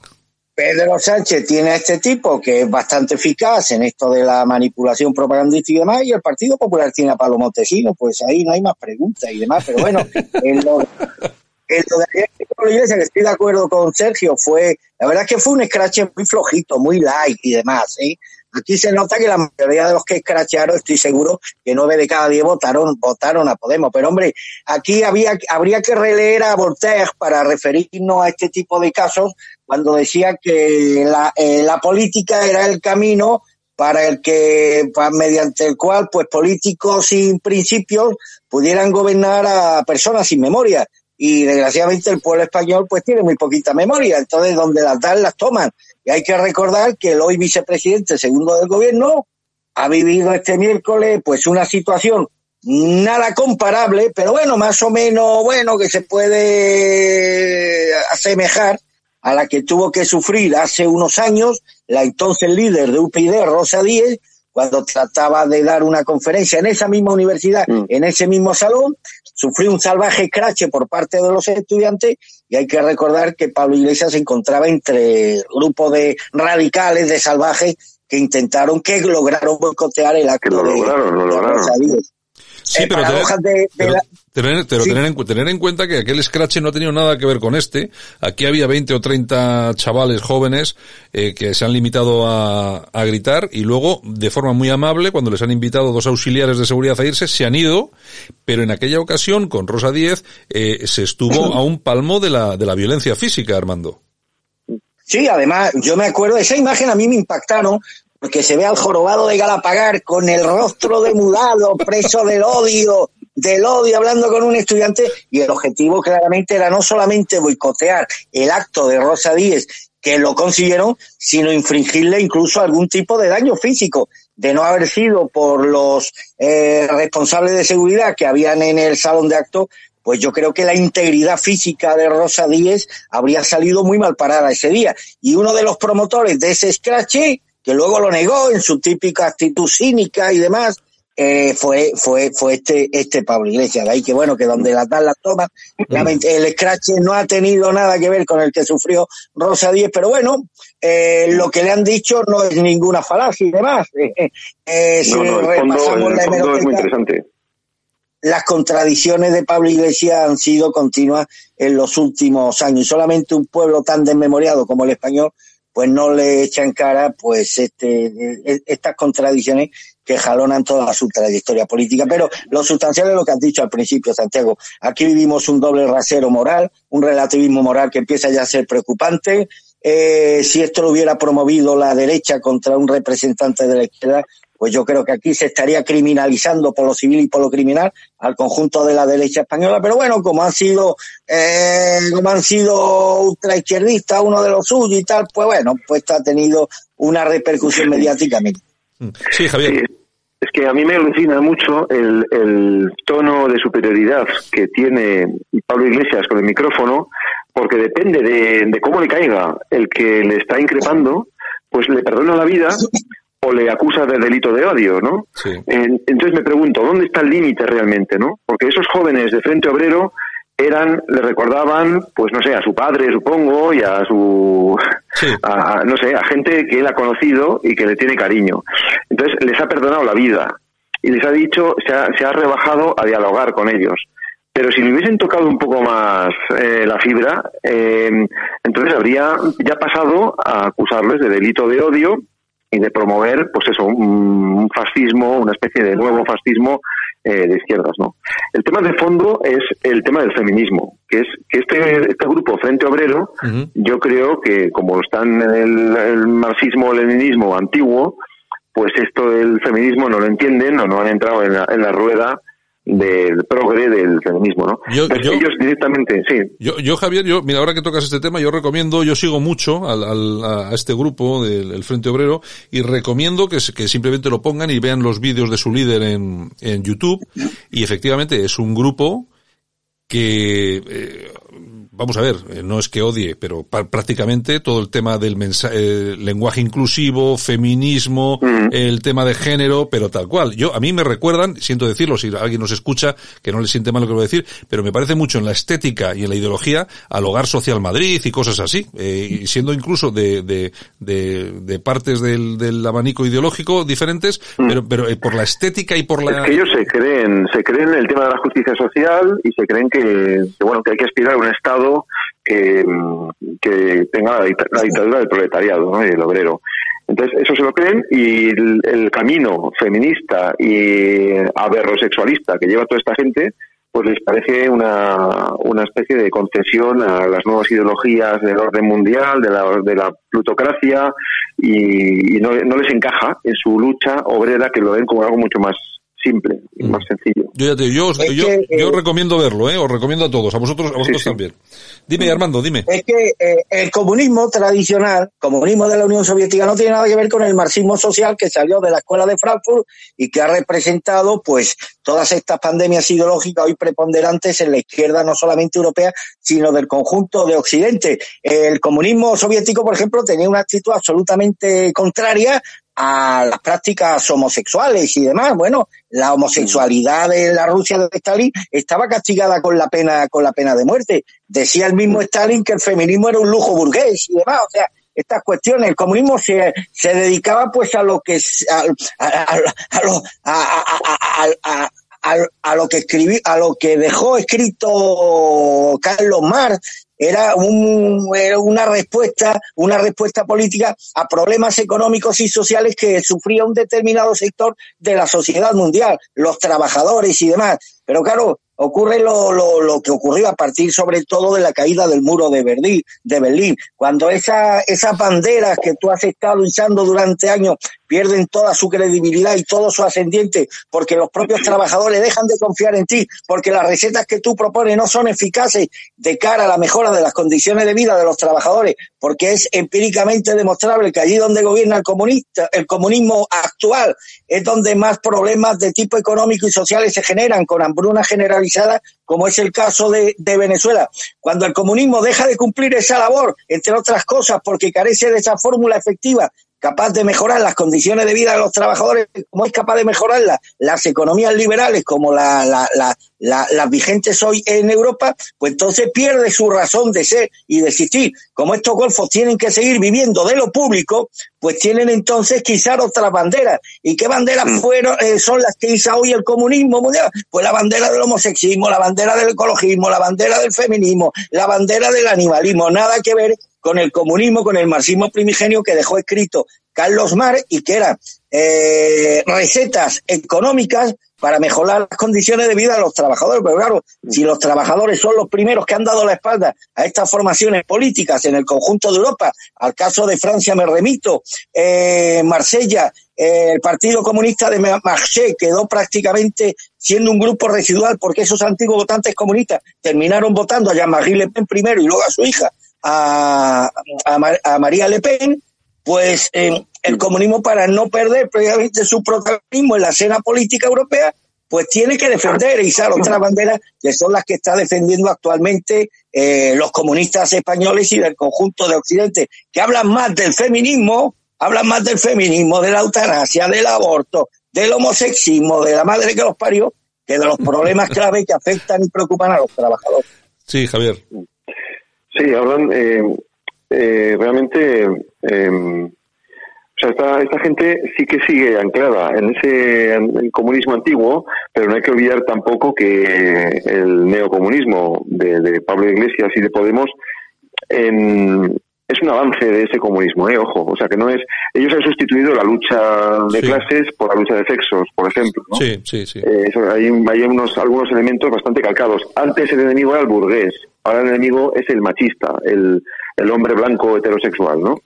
Pedro Sánchez tiene a este tipo que es bastante eficaz en esto de la manipulación propagandística y demás, y el Partido Popular tiene a Pablo Montesino, pues ahí no hay más preguntas y demás, pero bueno, en lo, en lo de ayer que estoy de acuerdo con Sergio, fue, la verdad es que fue un scratch muy flojito, muy light y demás, ¿eh? Aquí se nota que la mayoría de los que escracharon, estoy seguro que nueve de cada diez votaron, votaron a Podemos. Pero hombre, aquí había, habría que releer a Voltaire para referirnos a este tipo de casos cuando decía que la, eh, la política era el camino para el que, mediante el cual, pues políticos sin principios pudieran gobernar a personas sin memoria. Y desgraciadamente el pueblo español pues tiene muy poquita memoria, entonces donde las dan las toman. Y hay que recordar que el hoy vicepresidente segundo del gobierno ha vivido este miércoles pues una situación nada comparable, pero bueno, más o menos bueno que se puede asemejar a la que tuvo que sufrir hace unos años la entonces líder de UPyD, Rosa Díez, cuando trataba de dar una conferencia en esa misma universidad, en ese mismo salón, sufrió un salvaje escrache por parte de los estudiantes y hay que recordar que Pablo Iglesias se encontraba entre grupos de radicales, de salvajes, que intentaron, que lograron boicotear el acto lo de- lograron, lo de lograron. Díez. Sí, Eh, pero, tener, de la- tener- pero Sí. tener en, cu- tener en cuenta que aquel scratch no ha tenido nada que ver con este. Aquí había 20 o 30 chavales jóvenes eh, que se han limitado a, a gritar y luego, de forma muy amable, cuando les han invitado dos auxiliares de seguridad a irse, se han ido, pero en aquella ocasión, con Rosa Díez, eh, se estuvo a un palmo de la, de la violencia física, Armando. Sí, además, yo me acuerdo, esa imagen a mí me impactaron, porque se ve al jorobado de Galapagar con el rostro demudado, preso del odio, del odio, hablando con un estudiante, y el objetivo claramente era no solamente boicotear el acto de Rosa Díez, que lo consiguieron, sino infringirle incluso algún tipo de daño físico, de no haber sido por los eh, responsables de seguridad que habían en el salón de acto, pues yo creo que la integridad física de Rosa Díez habría salido muy mal parada ese día. Y uno de los promotores de ese scratch, que luego lo negó en su típica actitud cínica y demás, eh, fue, fue, fue este, este Pablo Iglesias. De ahí que bueno, que donde dan las tomas, lament- el scratch no ha tenido nada que ver con el que sufrió Rosa Díez, pero bueno, eh, lo que le han dicho no es ninguna falacia y demás. Eh, si No, no, el fondo, el la es muy interesante. las contradicciones de Pablo Iglesias han sido continuas en los últimos años. Y solamente un pueblo tan desmemoriado como el español, pues no le echa en cara pues este, eh, estas contradicciones que jalonan toda su trayectoria política. Pero lo sustancial es lo que has dicho al principio, Santiago. Aquí vivimos un doble rasero moral, un relativismo moral que empieza ya a ser preocupante. Eh, si esto lo hubiera promovido la derecha contra un representante de la izquierda, pues yo creo que aquí se estaría criminalizando por lo civil y por lo criminal al conjunto de la derecha española, pero bueno, como han sido, eh, como han sido ultraizquierdistas, uno de los suyos y tal, pues bueno, pues ha tenido una repercusión mediática. Sí, Javier. Es que a mí me alucina mucho el, el tono de superioridad que tiene Pablo Iglesias con el micrófono, porque depende de, de cómo le caiga el que le está increpando, pues le perdona la vida o le acusa de delito de odio, ¿no? En- entonces me pregunto, ¿dónde está el límite realmente, no? Porque esos jóvenes de Frente Obrero eran, le recordaban, pues no sé, a su padre, supongo, y a su, a, no sé, a gente que él ha conocido y que le tiene cariño. Entonces les ha perdonado la vida y les ha dicho, se ha, se ha rebajado a dialogar con ellos. Pero si le hubiesen tocado un poco más eh, la fibra, eh, entonces habría ya pasado a acusarles de delito de odio y de promover, pues eso, un, fascismo, una especie de nuevo fascismo eh, de izquierdas, ¿no? El tema de fondo es el tema del feminismo, que es que este, este grupo Frente Obrero, yo creo que como está en el, el marxismo-leninismo antiguo, pues esto del feminismo no lo entienden o no han entrado en la, en la rueda del progre del feminismo, ¿no? Yo- yo- ellos directamente, sí, Yo, yo, Javier, yo, mira, ahora que tocas este tema, yo recomiendo, yo sigo mucho al, al- a este grupo del el Frente Obrero y recomiendo que, que simplemente lo pongan y vean los vídeos de su líder en, en YouTube y efectivamente es un grupo que, eh, vamos a ver, eh, no es que odie, pero prácticamente todo el tema del mensa- eh, lenguaje inclusivo, feminismo, el tema de género, pero tal cual. Yo, a mí me recuerdan, siento decirlo, si alguien nos escucha, que no le siente mal lo que voy a decir, pero me parece mucho en la estética y en la ideología al Hogar Social Madrid y cosas así, eh, y siendo incluso de, de, de, de partes del, del abanico ideológico diferentes, pero, pero eh, por la estética y por la... Es que ellos se creen, se creen en el tema de la justicia social y se creen que, que, bueno que hay que aspirar a un Estado que, mm, que tenga la, dicta- la dictadura del proletariado ¿no? y del obrero. Entonces, eso se lo creen y el, camino feminista y aberrosexualista que lleva toda esta gente, pues les parece una, una especie de concesión a las nuevas ideologías del orden mundial, de la, de la plutocracia, y, y no, no les encaja en su lucha obrera que lo ven como algo mucho más simple y más sencillo. Yo ya te digo, yo, Es yo, que, yo eh, recomiendo verlo, eh, os recomiendo a todos, a vosotros, a vosotros también. Dime, Armando, dime. Es que eh, el comunismo tradicional, comunismo de la Unión Soviética, no tiene nada que ver con el marxismo social que salió de la escuela de Frankfurt y que ha representado, pues, todas estas pandemias ideológicas hoy preponderantes en la izquierda, no solamente europea, sino del conjunto de Occidente. El comunismo soviético, por ejemplo, tenía una actitud absolutamente contraria a las prácticas homosexuales y demás. Bueno, la homosexualidad de la Rusia de Stalin estaba castigada con la pena, con la pena de muerte. Decía el mismo Stalin que el feminismo era un lujo burgués y demás. O sea, estas cuestiones, el comunismo se, se dedicaba pues a lo que a- a lo que escribí, a lo que dejó escrito Carlos Marx era, un, era una respuesta, una respuesta política a problemas económicos y sociales que sufría un determinado sector de la sociedad mundial, los trabajadores y demás. Pero claro, ocurre lo, lo, lo que ocurrió a partir sobre todo de la caída del muro de Berlín, de Berlín cuando esa, esas banderas que tú has estado usando durante años pierden toda su credibilidad y todo su ascendiente porque los propios trabajadores dejan de confiar en ti, porque las recetas que tú propones no son eficaces de cara a la mejora de las condiciones de vida de los trabajadores, porque es empíricamente demostrable que allí donde gobierna el comunista, el comunismo actual es donde más problemas de tipo económico y sociales se generan con hambruna generalizada, como es el caso de, de Venezuela. Cuando el comunismo deja de cumplir esa labor, entre otras cosas, porque carece de esa fórmula efectiva capaz de mejorar las condiciones de vida de los trabajadores, como es capaz de mejorar la- las economías liberales como la, la- la- la- las vigentes hoy en Europa, pues entonces pierde su razón de ser y de existir. Como estos golfos tienen que seguir viviendo de lo público, pues tienen entonces que izar otras banderas. ¿Y qué banderas fueron, eh, son las que iza hoy el comunismo mundial? Pues la bandera del homosexismo, la bandera del ecologismo, la bandera del feminismo, la bandera del animalismo, nada que ver con el comunismo, con el marxismo primigenio que dejó escrito Carlos Mar y que eran eh, recetas económicas para mejorar las condiciones de vida de los trabajadores. Pero claro, si los trabajadores son los primeros que han dado la espalda a estas formaciones políticas en el conjunto de Europa, al caso de Francia me remito, eh, Marsella, eh, el Partido Comunista de Marché quedó prácticamente siendo un grupo residual porque esos antiguos votantes comunistas terminaron votando a Jean-Marie Le Pen primero y luego a su hija, a, a, María Le Pen, pues eh, el comunismo para no perder previamente su protagonismo en la escena política europea, pues tiene que defender e izar otras banderas que son las que está defendiendo actualmente eh, los comunistas españoles y del conjunto de Occidente, que hablan más del feminismo hablan más del feminismo, de la eutanasia, del aborto, del homosexismo, de la madre que los parió, que de los problemas clave que afectan y preocupan a los trabajadores. Sí, Javier. Sí, hablan eh, eh, realmente. Eh, o sea, esta, esta gente sí que sigue anclada en ese comunismo antiguo, pero no hay que olvidar tampoco que el neocomunismo de, de Pablo Iglesias y de Podemos en, es un avance de ese comunismo, ¿eh? ojo, o sea que no es, ellos han sustituido la lucha de clases por la lucha de sexos, por ejemplo, ¿no? Sí, sí, sí. Eh, hay, hay unos, algunos elementos bastante calcados. Antes el enemigo era el burgués, ahora el enemigo es el machista, el, el hombre blanco heterosexual, ¿no?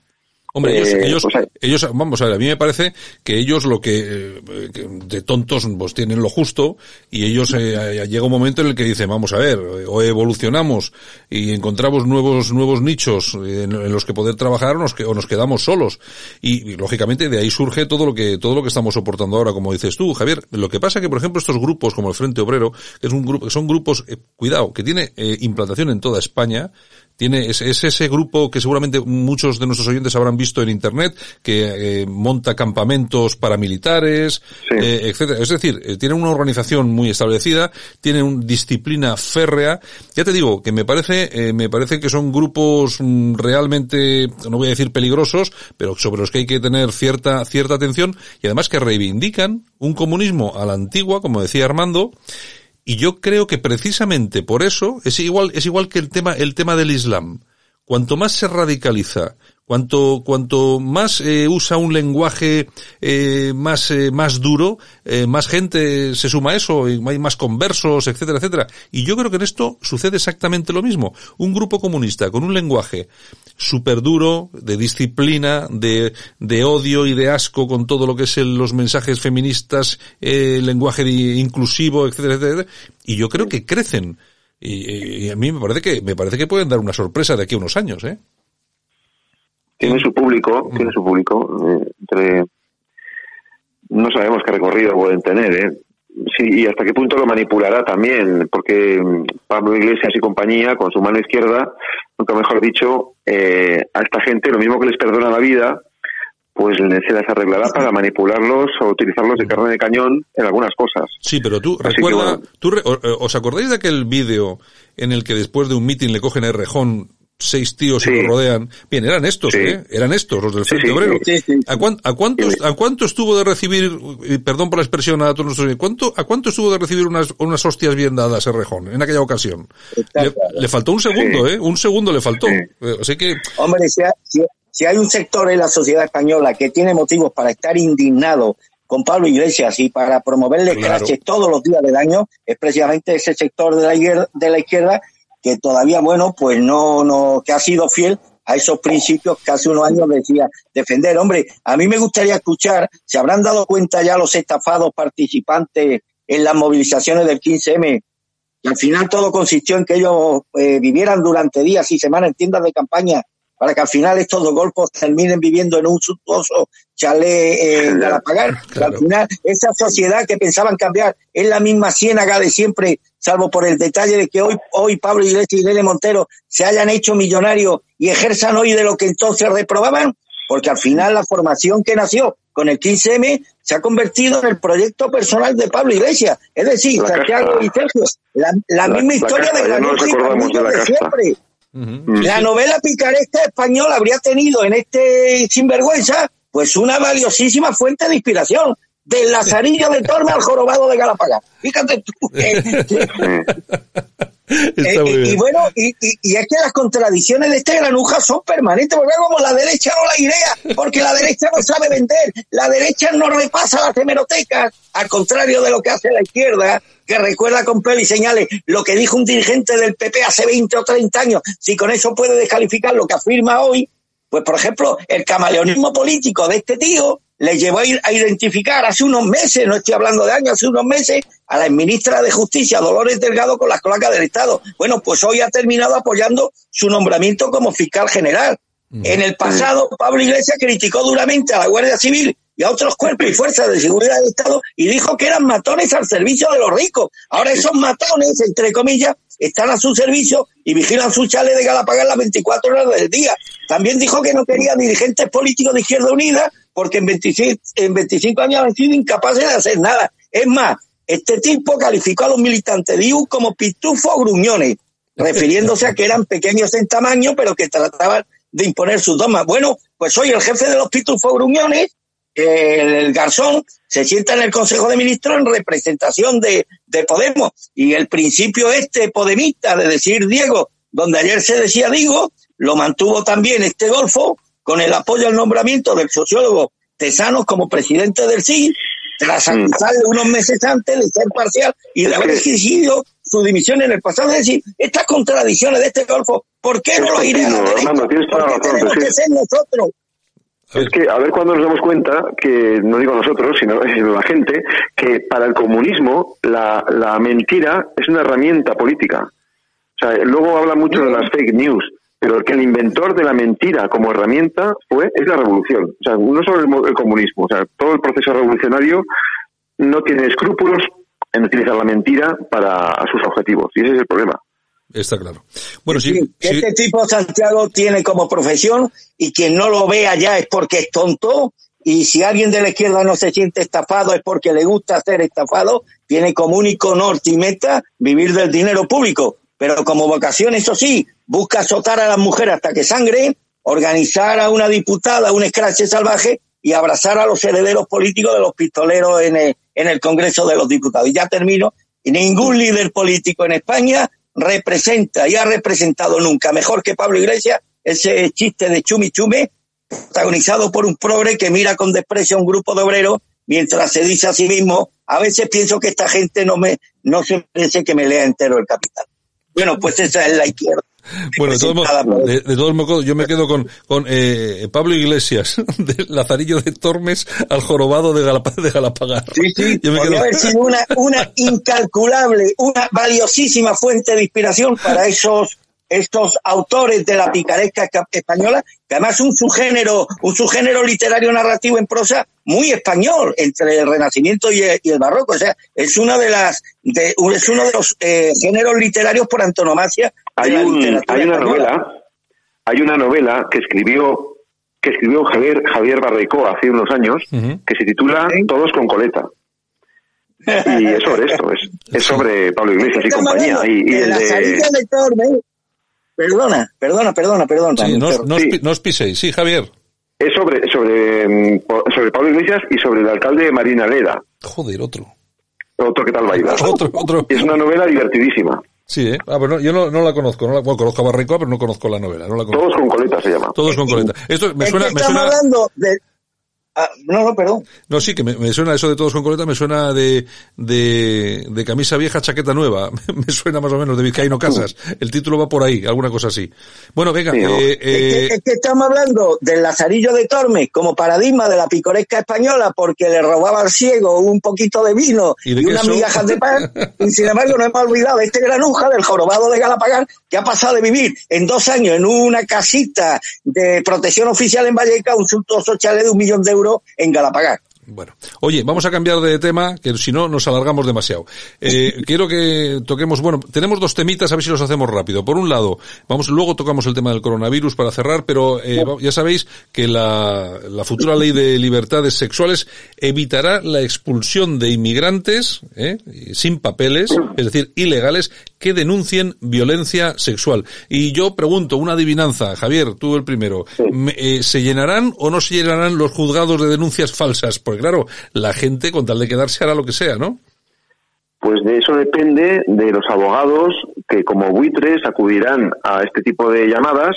Hombre, ellos, Eh, ellos, sea- ellos, vamos a ver, a mí me parece que ellos lo que, eh, que de tontos, pues tienen lo justo y ellos eh, llega un momento en el que dicen, vamos a ver, o evolucionamos y encontramos nuevos, nuevos nichos en, en los que poder trabajar o nos, o nos quedamos solos. Y, y, lógicamente de ahí surge todo lo que, todo lo que estamos soportando ahora, como dices tú, Javier. Lo que pasa que, por ejemplo, estos grupos como el Frente Obrero, que es un grupo, que son grupos, eh, cuidado, que tiene eh, implantación en toda España, tiene es, es ese grupo que seguramente muchos de nuestros oyentes habrán visto en internet que eh, monta campamentos paramilitares eh, etcétera. Es decir eh, tiene una organización muy establecida tiene una disciplina férrea. Ya te digo que me parece me parece que son grupos mm, realmente no voy a decir peligrosos pero sobre los que hay que tener cierta cierta atención y además que reivindican un comunismo a la antigua como decía Armando y yo creo que precisamente por eso es igual, es igual que el tema, el tema del Islam. Cuanto más se radicaliza, cuanto, cuanto más eh, usa un lenguaje eh, más, eh, más duro, eh, más gente se suma a eso, y hay más conversos, etcétera, etcétera. Y yo creo que en esto sucede exactamente lo mismo. Un grupo comunista con un lenguaje súper duro, de disciplina, de, de odio y de asco con todo lo que es el- los mensajes feministas, eh, el lenguaje inclusivo, etcétera, etcétera. Y yo creo que crecen. Y, y a mí me parece que, me parece que pueden dar una sorpresa de aquí a unos años, ¿eh? Tiene su público, tiene su público, eh, entre no sabemos qué recorrido pueden tener, ¿eh? Sí, y hasta qué punto lo manipulará también, porque mm, Pablo Iglesias y compañía, con su mano izquierda, nunca mejor dicho, eh, a esta gente lo mismo que les perdona la vida, pues se las arreglará para manipularlos o utilizarlos de carne de cañón en algunas cosas. Sí, pero tú Así que, recuerda, bueno. tú ¿os acordáis de aquel vídeo en el que después de un mitin le cogen a Errejón seis tíos y lo rodean? Bien, eran estos, ¿eh? Eran estos, los del Sí, Frente sí, Obrero. sí, sí, ¿A, cuán- a cuántos, ¿A cuánto estuvo de recibir, perdón por la expresión a todos nuestros, ¿cuánto, ¿a cuánto estuvo de recibir unas, unas hostias bien dadas Errejón en aquella ocasión? Le, le faltó un segundo, ¿eh? Un segundo le faltó. Eh, Así que, Hombre, si hay, si- hay un sector en la sociedad española que tiene motivos para estar indignado con Pablo Iglesias y para promoverle Claro. todos los días del año, es precisamente ese sector de la de la izquierda que todavía, bueno, pues no, no, que ha sido fiel a esos principios que hace unos años decía defender. Hombre, a mí me gustaría escuchar, ¿se habrán dado cuenta ya los estafados participantes en las movilizaciones del 15M? Y al final todo consistió en que ellos eh, vivieran durante días y semanas en tiendas de campaña para que al final estos dos golpes terminen viviendo en un suntuoso chalet eh, en Galapagar. Que Al final, esa sociedad que pensaban cambiar es la misma ciénaga de siempre, salvo por el detalle de que hoy, hoy Pablo Iglesias y Irene Montero se hayan hecho millonarios y ejerzan hoy de lo que entonces reprobaban, porque al final la formación que nació con el 15M se ha convertido en el proyecto personal de Pablo Iglesias. Es decir, La Santiago y Sergio, la, la La- misma la historia de ya no de Palmillo la novela picaresca española habría tenido en este sinvergüenza pues una valiosísima fuente de inspiración. Del Lazarillo de Torme al jorobado de Galapagar. Fíjate tú. que- Eh, muy eh, y bueno, y, y- y es que las contradicciones de este granuja son permanentes, porque como la derecha no la idea, porque la derecha no sabe vender, la derecha no repasa las hemerotecas, al contrario de lo que hace la izquierda, que recuerda con pelo y señales lo que dijo un dirigente del PP hace 20 o 30 años, si con eso puede descalificar lo que afirma hoy, pues por ejemplo, el camaleonismo político de este tío le llevó a, ir- a identificar hace unos meses, no estoy hablando de años, hace unos meses, a la ministra de Justicia, Dolores Delgado, con las cloacas del Estado. Bueno, pues hoy ha terminado apoyando su nombramiento como fiscal general. En el pasado, Pablo Iglesias criticó duramente a la Guardia Civil y a otros cuerpos y fuerzas de seguridad del Estado y dijo que eran matones al servicio de los ricos. Ahora esos matones, entre comillas, están a su servicio y vigilan su chale de Galapagar las 24 horas del día. También dijo que no quería dirigentes políticos de Izquierda Unida porque en 25, en 25 años han sido incapaces de hacer nada. Es más, este tipo calificó a los militantes de IU como pitufos gruñones, refiriéndose a que eran pequeños en tamaño, pero que trataban de imponer sus dogmas. Bueno, pues hoy el jefe de los pitufos gruñones, el Garzón, se sienta en el Consejo de Ministros en representación de, de Podemos. Y el principio este podemista de decir Diego, donde ayer se decía Digo, lo mantuvo también este Golfo con el apoyo al nombramiento del sociólogo Tesanos como presidente del CID, tras acusarle unos meses antes de ser parcial y de haber exigido su dimisión en el pasado. Es decir, estas contradicciones de este Golfo, ¿por qué no lo iré a tienes toda ¿Por la razón, tenemos pero que ser nosotros? Es que a ver cuando nos damos cuenta que, no digo nosotros, sino, sino la gente, que para el comunismo la, la mentira es una herramienta política. O sea, luego habla mucho de las fake news, pero el que el inventor de la mentira como herramienta fue, es la revolución. O sea, no solo el, mo- el comunismo, o sea, todo el proceso revolucionario no tiene escrúpulos en utilizar la mentira para sus objetivos. Y ese es el problema. Está claro. Bueno, sí, que sí. este tipo Santiago tiene como profesión y quien no lo vea ya es porque es tonto y si alguien de la izquierda no se siente estafado es porque le gusta ser estafado, tiene como único norte y meta vivir del dinero público, pero como vocación, eso sí, busca azotar a las mujeres hasta que sangre, organizar a una diputada un escrache salvaje y abrazar a los herederos políticos de los pistoleros en el, en el Congreso de los Diputados. Y ya termino, y ningún líder político en España representa y ha representado nunca mejor que Pablo Iglesias ese chiste de chumi chume protagonizado por un progre que mira con desprecio a un grupo de obreros mientras se dice a sí mismo a veces pienso que esta gente no me no se merece que me lea entero el capital bueno pues esa es la izquierda Bueno, de todos modos, de, de todos modos, yo me quedo con, con eh, Pablo Iglesias, del Lazarillo de Tormes al jorobado de, Galap de Galapagar. Sí, sí, Yo me quedo- haber sido una, una incalculable, una valiosísima fuente de inspiración para esos estos autores de la picaresca esca- española, que además un subgénero, un subgénero literario narrativo en prosa muy español entre el Renacimiento y el, y el Barroco. O sea, es una de las, de, es uno de los eh, géneros literarios por antonomasia Hay, un, hay una española. novela, hay una novela que escribió que escribió Javier Javier Barreicó hace unos años que se titula Todos con coleta. Y es sobre esto, es, es sobre Pablo Iglesias y Estamos compañía. Y, y de el la de- salida de Tormes. Perdona, perdona, perdona, perdona. Sí, no, os- no os sí. pi- no os piséis. Sí, Javier. es sobre, sobre, mm, sobre Pablo Iglesias y sobre el alcalde de Marina Leda. Joder, otro. Otro que tal baila. Otro, otro. Es una novela divertidísima. Sí, ¿eh? Ah, pero no, yo no, no la conozco. No la, bueno, conozco a Barricoa, pero no conozco la novela. No la conozco. Todos con coleta se llama. Todos con coleta. Esto me Es suena, me suena, hablando de... Ah, no, no, perdón. no, sí, que me, me suena eso de todos con coleta, me suena de, de, de camisa vieja, chaqueta nueva. me suena más o menos de Vizcaíno Casas. El título va por ahí, alguna cosa así. Bueno, venga, Sí, ¿no? eh, es, que, eh, es que estamos hablando del Lazarillo de Tormes como paradigma de la picoresca española porque le robaba al ciego un poquito de vino ¿Y y, de unas migajas de pan. y sin embargo no hemos olvidado este granuja del jorobado de Galapagar que ha pasado de vivir en dos años en una casita de protección oficial en Valleca un suntuoso chalet de un millón de euros en Galapagar. Bueno, oye, vamos a cambiar de tema, que si no nos alargamos demasiado. Eh, quiero que toquemos, bueno, tenemos dos temitas, a ver si los hacemos rápido. Por un lado, vamos, luego tocamos el tema del coronavirus para cerrar, pero eh, va- ya sabéis que la, la futura ley de libertades sexuales evitará la expulsión de inmigrantes eh, sin papeles, es decir, ilegales, que denuncien violencia sexual. Y yo pregunto, una adivinanza, Javier, tú el primero, me- eh, ¿se llenarán o no se llenarán los juzgados de denuncias falsas? Porque claro, la gente con tal de quedarse hará lo que sea, ¿no? Pues de eso depende de los abogados que como buitres acudirán a este tipo de llamadas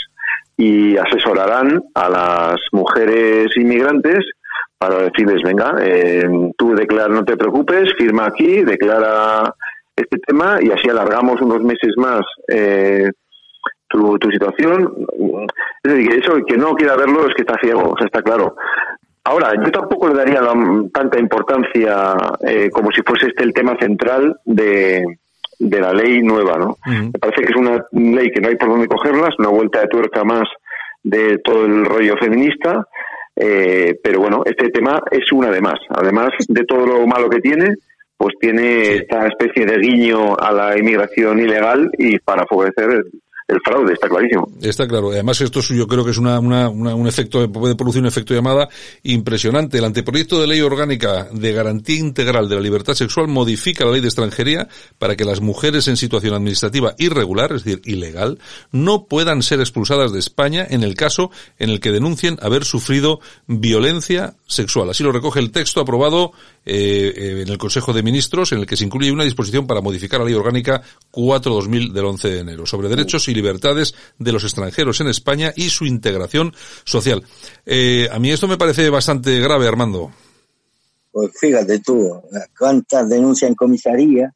y asesorarán a las mujeres inmigrantes para decirles, venga, eh, tú declara, no te preocupes, firma aquí, declara este tema y así alargamos unos meses más eh, tu, tu situación. Es decir, eso, que no quiera verlo es que está ciego, o sea, está claro. Ahora, yo tampoco le daría la- tanta importancia eh, como si fuese este el tema central de, de la ley nueva, ¿no? Me parece que es una ley que no hay por dónde cogerla, es una vuelta de tuerca más de todo el rollo feminista, eh, pero bueno, este tema es una de más. Además de todo lo malo que tiene, pues tiene esta especie de guiño a la inmigración ilegal y para favorecer el, fraude, está clarísimo. Está claro. Además, esto es, yo creo que es una, una- una- un efecto, puede producir un efecto llamada impresionante. El anteproyecto de ley orgánica de garantía integral de la libertad sexual modifica la ley de extranjería para que las mujeres en situación administrativa irregular, es decir, ilegal, no puedan ser expulsadas de España en el caso en el que denuncien haber sufrido violencia sexual. Así lo recoge el texto aprobado eh, eh, en el Consejo de Ministros, en el que se incluye una disposición para modificar la ley orgánica 4-2000 del 11 de enero sobre derechos y libertades de los extranjeros en España y su integración social. Eh, a mí esto me parece bastante grave, Armando. Pues fíjate tú, cuántas denuncias en comisaría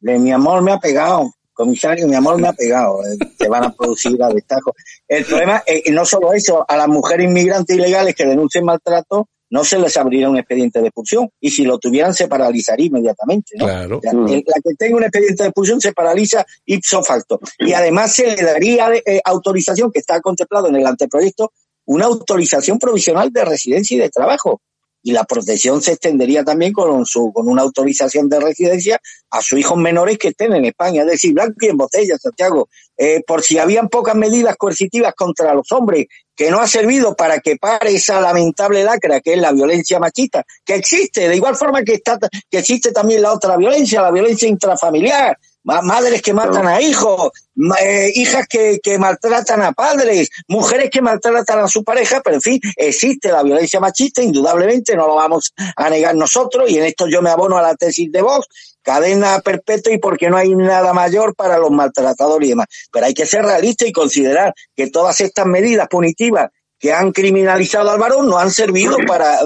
de mi amor me ha pegado, comisario, mi amor me ha pegado, eh, se van a producir a destajo. El problema es no solo eso, a las mujeres inmigrantes ilegales que denuncien maltrato, no se les abriría un expediente de expulsión y si lo tuvieran se paralizaría inmediatamente. ¿no? Claro. O sea, el- la que tenga un expediente de expulsión se paraliza ipso facto. Y además se le daría eh, autorización, que está contemplado en el anteproyecto, una autorización provisional de residencia y de trabajo. Y la protección se extendería también con, su, con una autorización de residencia a sus hijos menores que estén en España. Es decir, blanco y en botella, Santiago. Eh, por si habían pocas medidas coercitivas contra los hombres que no ha servido para que pare esa lamentable lacra que es la violencia machista, que existe, de igual forma que, está, que existe también la otra violencia, la violencia intrafamiliar, madres que matan a hijos, eh, hijas que, que maltratan a padres, mujeres que maltratan a su pareja, pero en fin, existe la violencia machista, indudablemente, no lo vamos a negar nosotros, y en esto yo me abono a la tesis de Vox, cadena perpetua y porque no hay nada mayor para los maltratadores y demás. Pero hay que ser realista y considerar que todas estas medidas punitivas que han criminalizado al varón no han servido para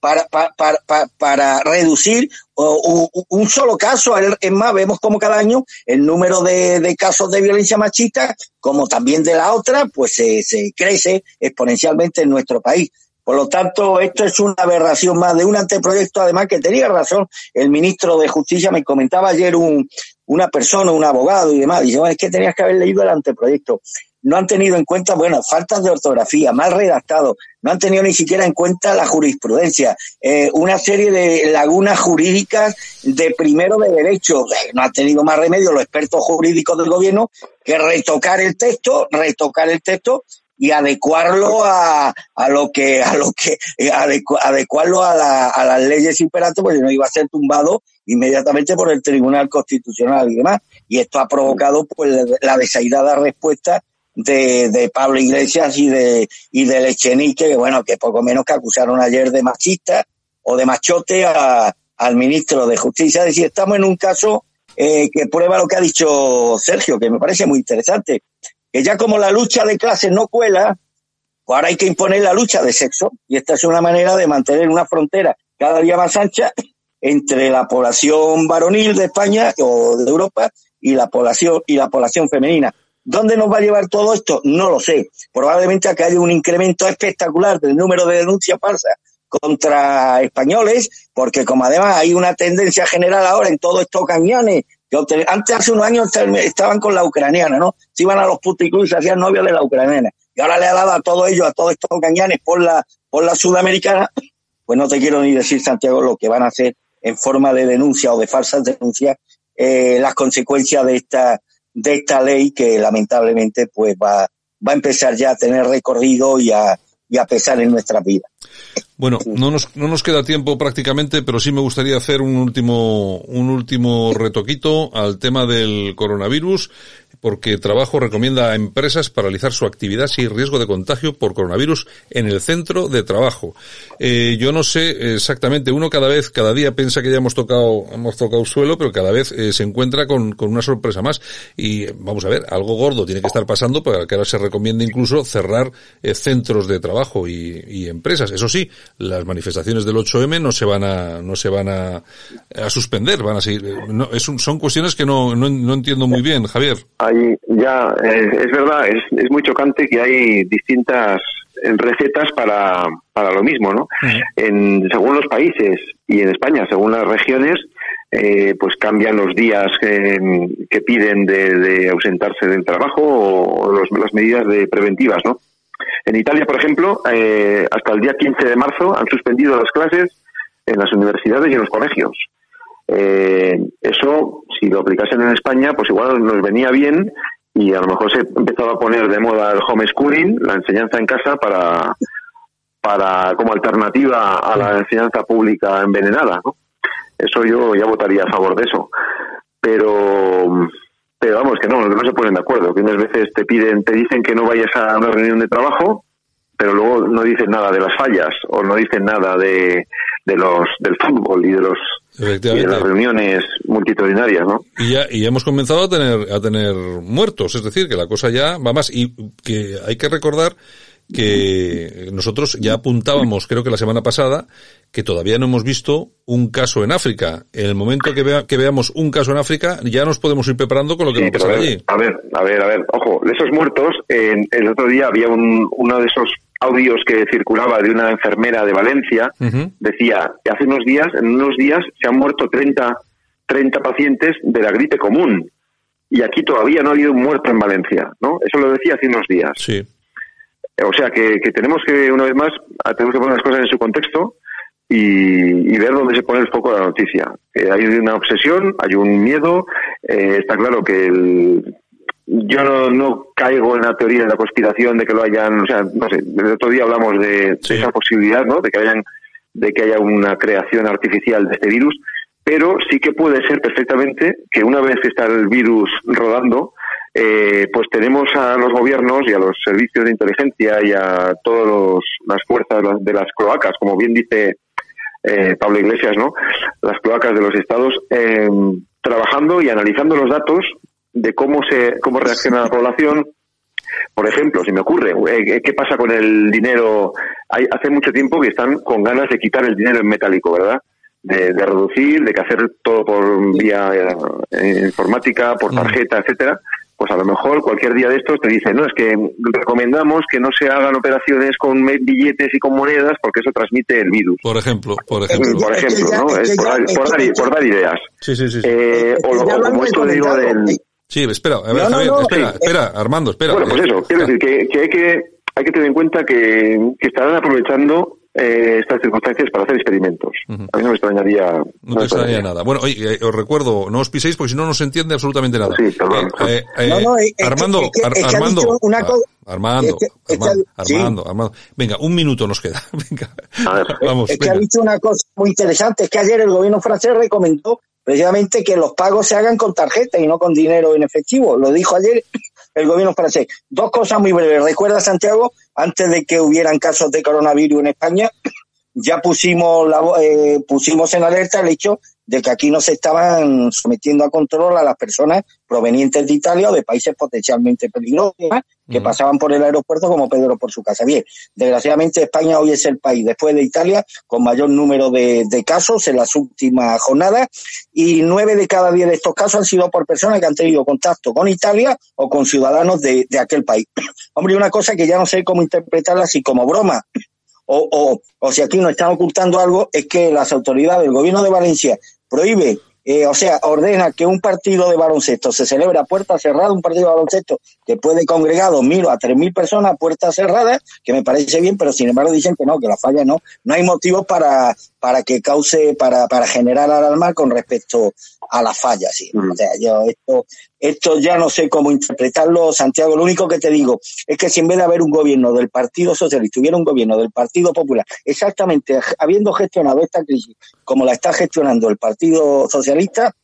para, para, para, para- reducir un solo caso. Es más, vemos como cada año el número de, de casos de violencia machista, como también de la otra, pues se, se crece exponencialmente en nuestro país. Por lo tanto, esto es una aberración más de un anteproyecto, además que tenía razón el ministro de Justicia, me comentaba ayer un, una persona, un abogado y demás, dice, bueno, es que tenías que haber leído el anteproyecto. No han tenido en cuenta, bueno, faltas de ortografía, mal redactado, no han tenido ni siquiera en cuenta la jurisprudencia, eh, una serie de lagunas jurídicas de primero de derecho. Eh, No han tenido más remedio los expertos jurídicos del gobierno que retocar el texto, retocar el texto y adecuarlo a, a lo que a lo que eh, adecu- adecuarlo a, la- a las leyes imperantes porque no iba a ser tumbado inmediatamente por el Tribunal Constitucional y demás y esto ha provocado pues la desairada respuesta de, de Pablo Iglesias y de y del Echenique que bueno que poco menos que acusaron ayer de machista o de machote a- al ministro de Justicia es decir estamos en un caso eh, que prueba lo que ha dicho Sergio que me parece muy interesante que ya como la lucha de clases no cuela, pues ahora hay que imponer la lucha de sexo. Y esta es una manera de mantener una frontera cada día más ancha entre la población varonil de España o de Europa y la población y la población femenina. ¿Dónde nos va a llevar todo esto? No lo sé. Probablemente a que haya un incremento espectacular del número de denuncias falsas contra españoles, porque como además hay una tendencia general ahora en todos estos cañones, que antes hace unos años estaban con la ucraniana, ¿no? Se iban a los puticlubs y hacían novios de la ucraniana. Y ahora le ha dado a todos ellos, a todos estos cañanes por la, por la sudamericana, pues no te quiero ni decir, Santiago, lo que van a hacer en forma de denuncia o de falsas denuncias, eh, las consecuencias de esta, de esta ley que lamentablemente pues va, va a empezar ya a tener recorrido y a, y a pesar en nuestras vidas. Bueno, no nos, no nos queda tiempo prácticamente, pero sí me gustaría hacer un último, un último retoquito al tema del coronavirus. Porque Trabajo recomienda a empresas paralizar su actividad si hay riesgo de contagio por coronavirus en el centro de trabajo. Eh, yo no sé exactamente, uno cada vez, cada día piensa que ya hemos tocado, hemos tocado suelo, pero cada vez eh, se encuentra con, con una sorpresa más. Y vamos a ver, algo gordo tiene que estar pasando para que ahora se recomiende incluso cerrar eh, centros de trabajo y, y, empresas. Eso sí, las manifestaciones del 8M no se van a, no se van a, a suspender, van a seguir. Un, son cuestiones que no, no, entiendo muy bien, Javier. Ahí ya, eh, es verdad, es, es muy chocante que hay distintas recetas para, para lo mismo, ¿no? en, según los países y en España, según las regiones, eh, pues cambian los días que, que piden de, de, ausentarse del trabajo o los, las medidas de preventivas, ¿no? En Italia, por ejemplo, eh, hasta el día 15 de marzo han suspendido las clases en las universidades y en los colegios. Eh, eso, si lo aplicasen en España, pues igual nos venía bien y a lo mejor se empezaba a poner de moda el homeschooling, la enseñanza en casa para, para como alternativa a la enseñanza pública envenenada, ¿no? Eso yo ya votaría a favor de eso. Pero pero vamos que no, no se ponen de acuerdo, que unas veces te piden, te dicen que no vayas a una reunión de trabajo, pero luego no dicen nada de las fallas o no dicen nada de, de los del fútbol y de los y de las reuniones multitudinarias, ¿no? Y ya, y hemos comenzado a tener, a tener muertos, es decir, que la cosa ya va más y que hay que recordar que nosotros ya apuntábamos, creo que la semana pasada, que todavía no hemos visto un caso en África. En el momento que, vea, que veamos un caso en África, ya nos podemos ir preparando con lo que sí, va a pasar a ver, allí. A ver, a ver, a ver, ojo, de esos muertos, en, el otro día había un, uno de esos audios que circulaba de una enfermera de Valencia, uh -huh. decía que hace unos días, en unos días, se han muerto 30, 30 pacientes de la gripe común. Y aquí todavía no ha habido un muerto en Valencia, ¿no? Eso lo decía hace unos días. Sí. O sea que, que, tenemos que, una vez más, tenemos que poner las cosas en su contexto y, y ver dónde se pone el foco de la noticia. Eh, hay una obsesión, hay un miedo, eh, está claro que el, yo no, no, caigo en la teoría de la conspiración de que lo hayan, o sea, no sé, el otro día hablamos de, sí. de esa posibilidad, ¿no? De que hayan, de que haya una creación artificial de este virus, pero sí que puede ser perfectamente que una vez que está el virus rodando, eh, pues tenemos a los gobiernos y a los servicios de inteligencia y a todas las fuerzas de las cloacas, como bien dice eh, Pablo Iglesias, ¿no? Las cloacas de los estados, eh, trabajando y analizando los datos de cómo se cómo reacciona la población. Por ejemplo, si me ocurre, eh, ¿qué pasa con el dinero? Hay, hace mucho tiempo que están con ganas de quitar el dinero en metálico, ¿verdad? De, de reducir, de que hacer todo por vía eh, informática, por tarjeta, etcétera pues a lo mejor cualquier día de estos te dicen, no, es que recomendamos que no se hagan operaciones con billetes y con monedas porque eso transmite el virus. Por ejemplo, por ejemplo. Por ejemplo, ¿no? Es por, dar, por, dar, por dar ideas. Sí, sí, sí. sí. Eh, o, lo, o como esto digo del... Sí, espera, a ver, no, Javier, no, no, espera, eh, espera, Armando, espera. Bueno, pues eso, quiero decir que, que, hay que hay que tener en cuenta que, que estarán aprovechando eh, estas circunstancias para hacer experimentos. Uh -huh. A mí no me extrañaría. No, no me extrañaría nada. Bueno, oye, eh, os recuerdo, no os piséis porque si no, no se entiende absolutamente nada. Sí, perdón. Armando, Armando, cosa... Armando, Armando, Armando, Venga, un minuto nos queda. Venga, vamos. Es que ha dicho una cosa muy interesante, es que ayer el gobierno francés recomendó precisamente que los pagos se hagan con tarjeta y no con dinero en efectivo. Lo dijo ayer el gobierno francés. Dos cosas muy breves. Recuerda, Santiago, antes de que hubieran casos de coronavirus en España, ya pusimos, eh, pusimos en alerta el hecho de que aquí no se estaban sometiendo a control a las personas provenientes de Italia o de países potencialmente peligrosos que uh -huh. pasaban por el aeropuerto como Pedro por su casa. Bien, desgraciadamente España hoy es el país después de Italia con mayor número de, de casos en las últimas jornadas y nueve de cada diez de estos casos han sido por personas que han tenido contacto con Italia o con ciudadanos de, de aquel país. Hombre, una cosa que ya no sé cómo interpretarla así como broma o, o, o si aquí nos están ocultando algo, es que las autoridades del gobierno de Valencia prohíbe, eh, o sea, ordena que un partido de baloncesto se celebra a puerta cerrada, un partido de baloncesto que puede congregar dos mil o a tres mil personas a puertas cerradas, que me parece bien, pero sin embargo dicen que no, que la falla no. No hay motivos para, para que cause, para, para generar alarma con respecto a la falla, sí. Mm. O sea, yo esto, esto ya no sé cómo interpretarlo, Santiago. Lo único que te digo es que si en vez de haber un gobierno del Partido Socialista hubiera un gobierno del Partido Popular, exactamente habiendo gestionado esta crisis como la está gestionando el Partido Socialista,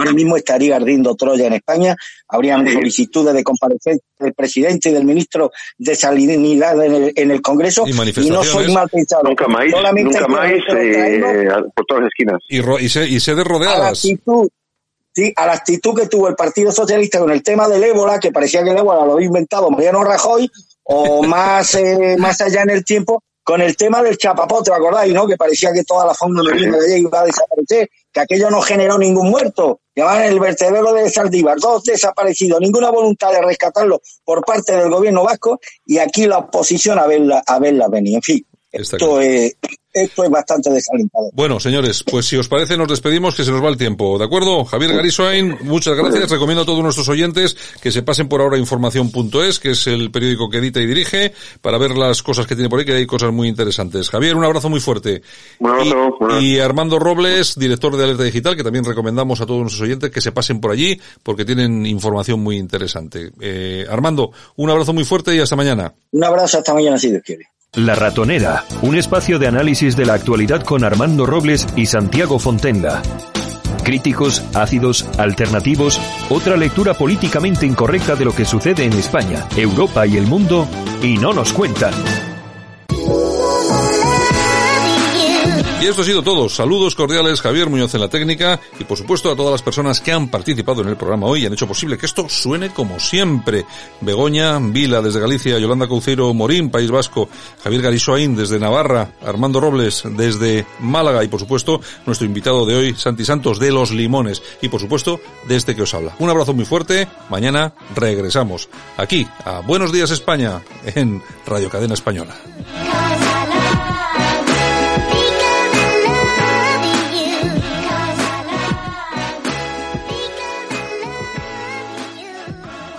ahora mismo estaría ardiendo Troya en España, habrían solicitudes de comparecencia del presidente y del ministro de Salinidad en el, en el Congreso Y y, no manifestaciones. soy mal pensado. Nunca más, Solamente nunca más eh, por todas las esquinas. Y, ro- y, se- y la rodeadas. actitud, sí, a la actitud que tuvo el Partido Socialista con el tema del ébola, que parecía que el ébola lo había inventado Mariano Rajoy, o más, eh, más allá en el tiempo, con el tema del chapapote, ¿os acordáis, no? Que parecía que toda la fauna marina gallega iba a desaparecer, que aquello no generó ningún muerto. Llamaban el vertedero de Saldívar, dos desaparecidos, ninguna voluntad de rescatarlo por parte del gobierno vasco, y aquí la oposición a verla, a verla venir. En fin, Está esto es, esto es bastante desalentador. Bueno, señores, pues si os parece nos despedimos que se nos va el tiempo, ¿de acuerdo? Javier Garisoain, muchas gracias. Recomiendo a todos nuestros oyentes que se pasen por ahora información.es, que es el periódico que edita y dirige, para ver las cosas que tiene por ahí, que hay cosas muy interesantes. Javier, un abrazo muy fuerte. Un abrazo, abrazo. Y Armando Robles, director de Alerta Digital, que también recomendamos a todos nuestros oyentes que se pasen por allí porque tienen información muy interesante. Eh, Armando, un abrazo muy fuerte y hasta mañana. Un abrazo hasta mañana si Dios quiere. La Ratonera, un espacio de análisis de la actualidad con Armando Robles y Santiago Fontenga. Críticos, ácidos, alternativos, otra lectura políticamente incorrecta de lo que sucede en España, Europa y el mundo, y no nos cuentan. Y esto ha sido todo. Saludos cordiales, Javier Muñoz en la técnica y por supuesto a todas las personas que han participado en el programa hoy y han hecho posible que esto suene como siempre. Begoña, Vila desde Galicia, Yolanda Cauceiro, Morín, País Vasco, Javier Garisoain desde Navarra, Armando Robles desde Málaga y por supuesto nuestro invitado de hoy, Santi Santos de Los Limones y por supuesto de este que os habla. Un abrazo muy fuerte. Mañana regresamos aquí a Buenos Días España en Radio Cadena Española.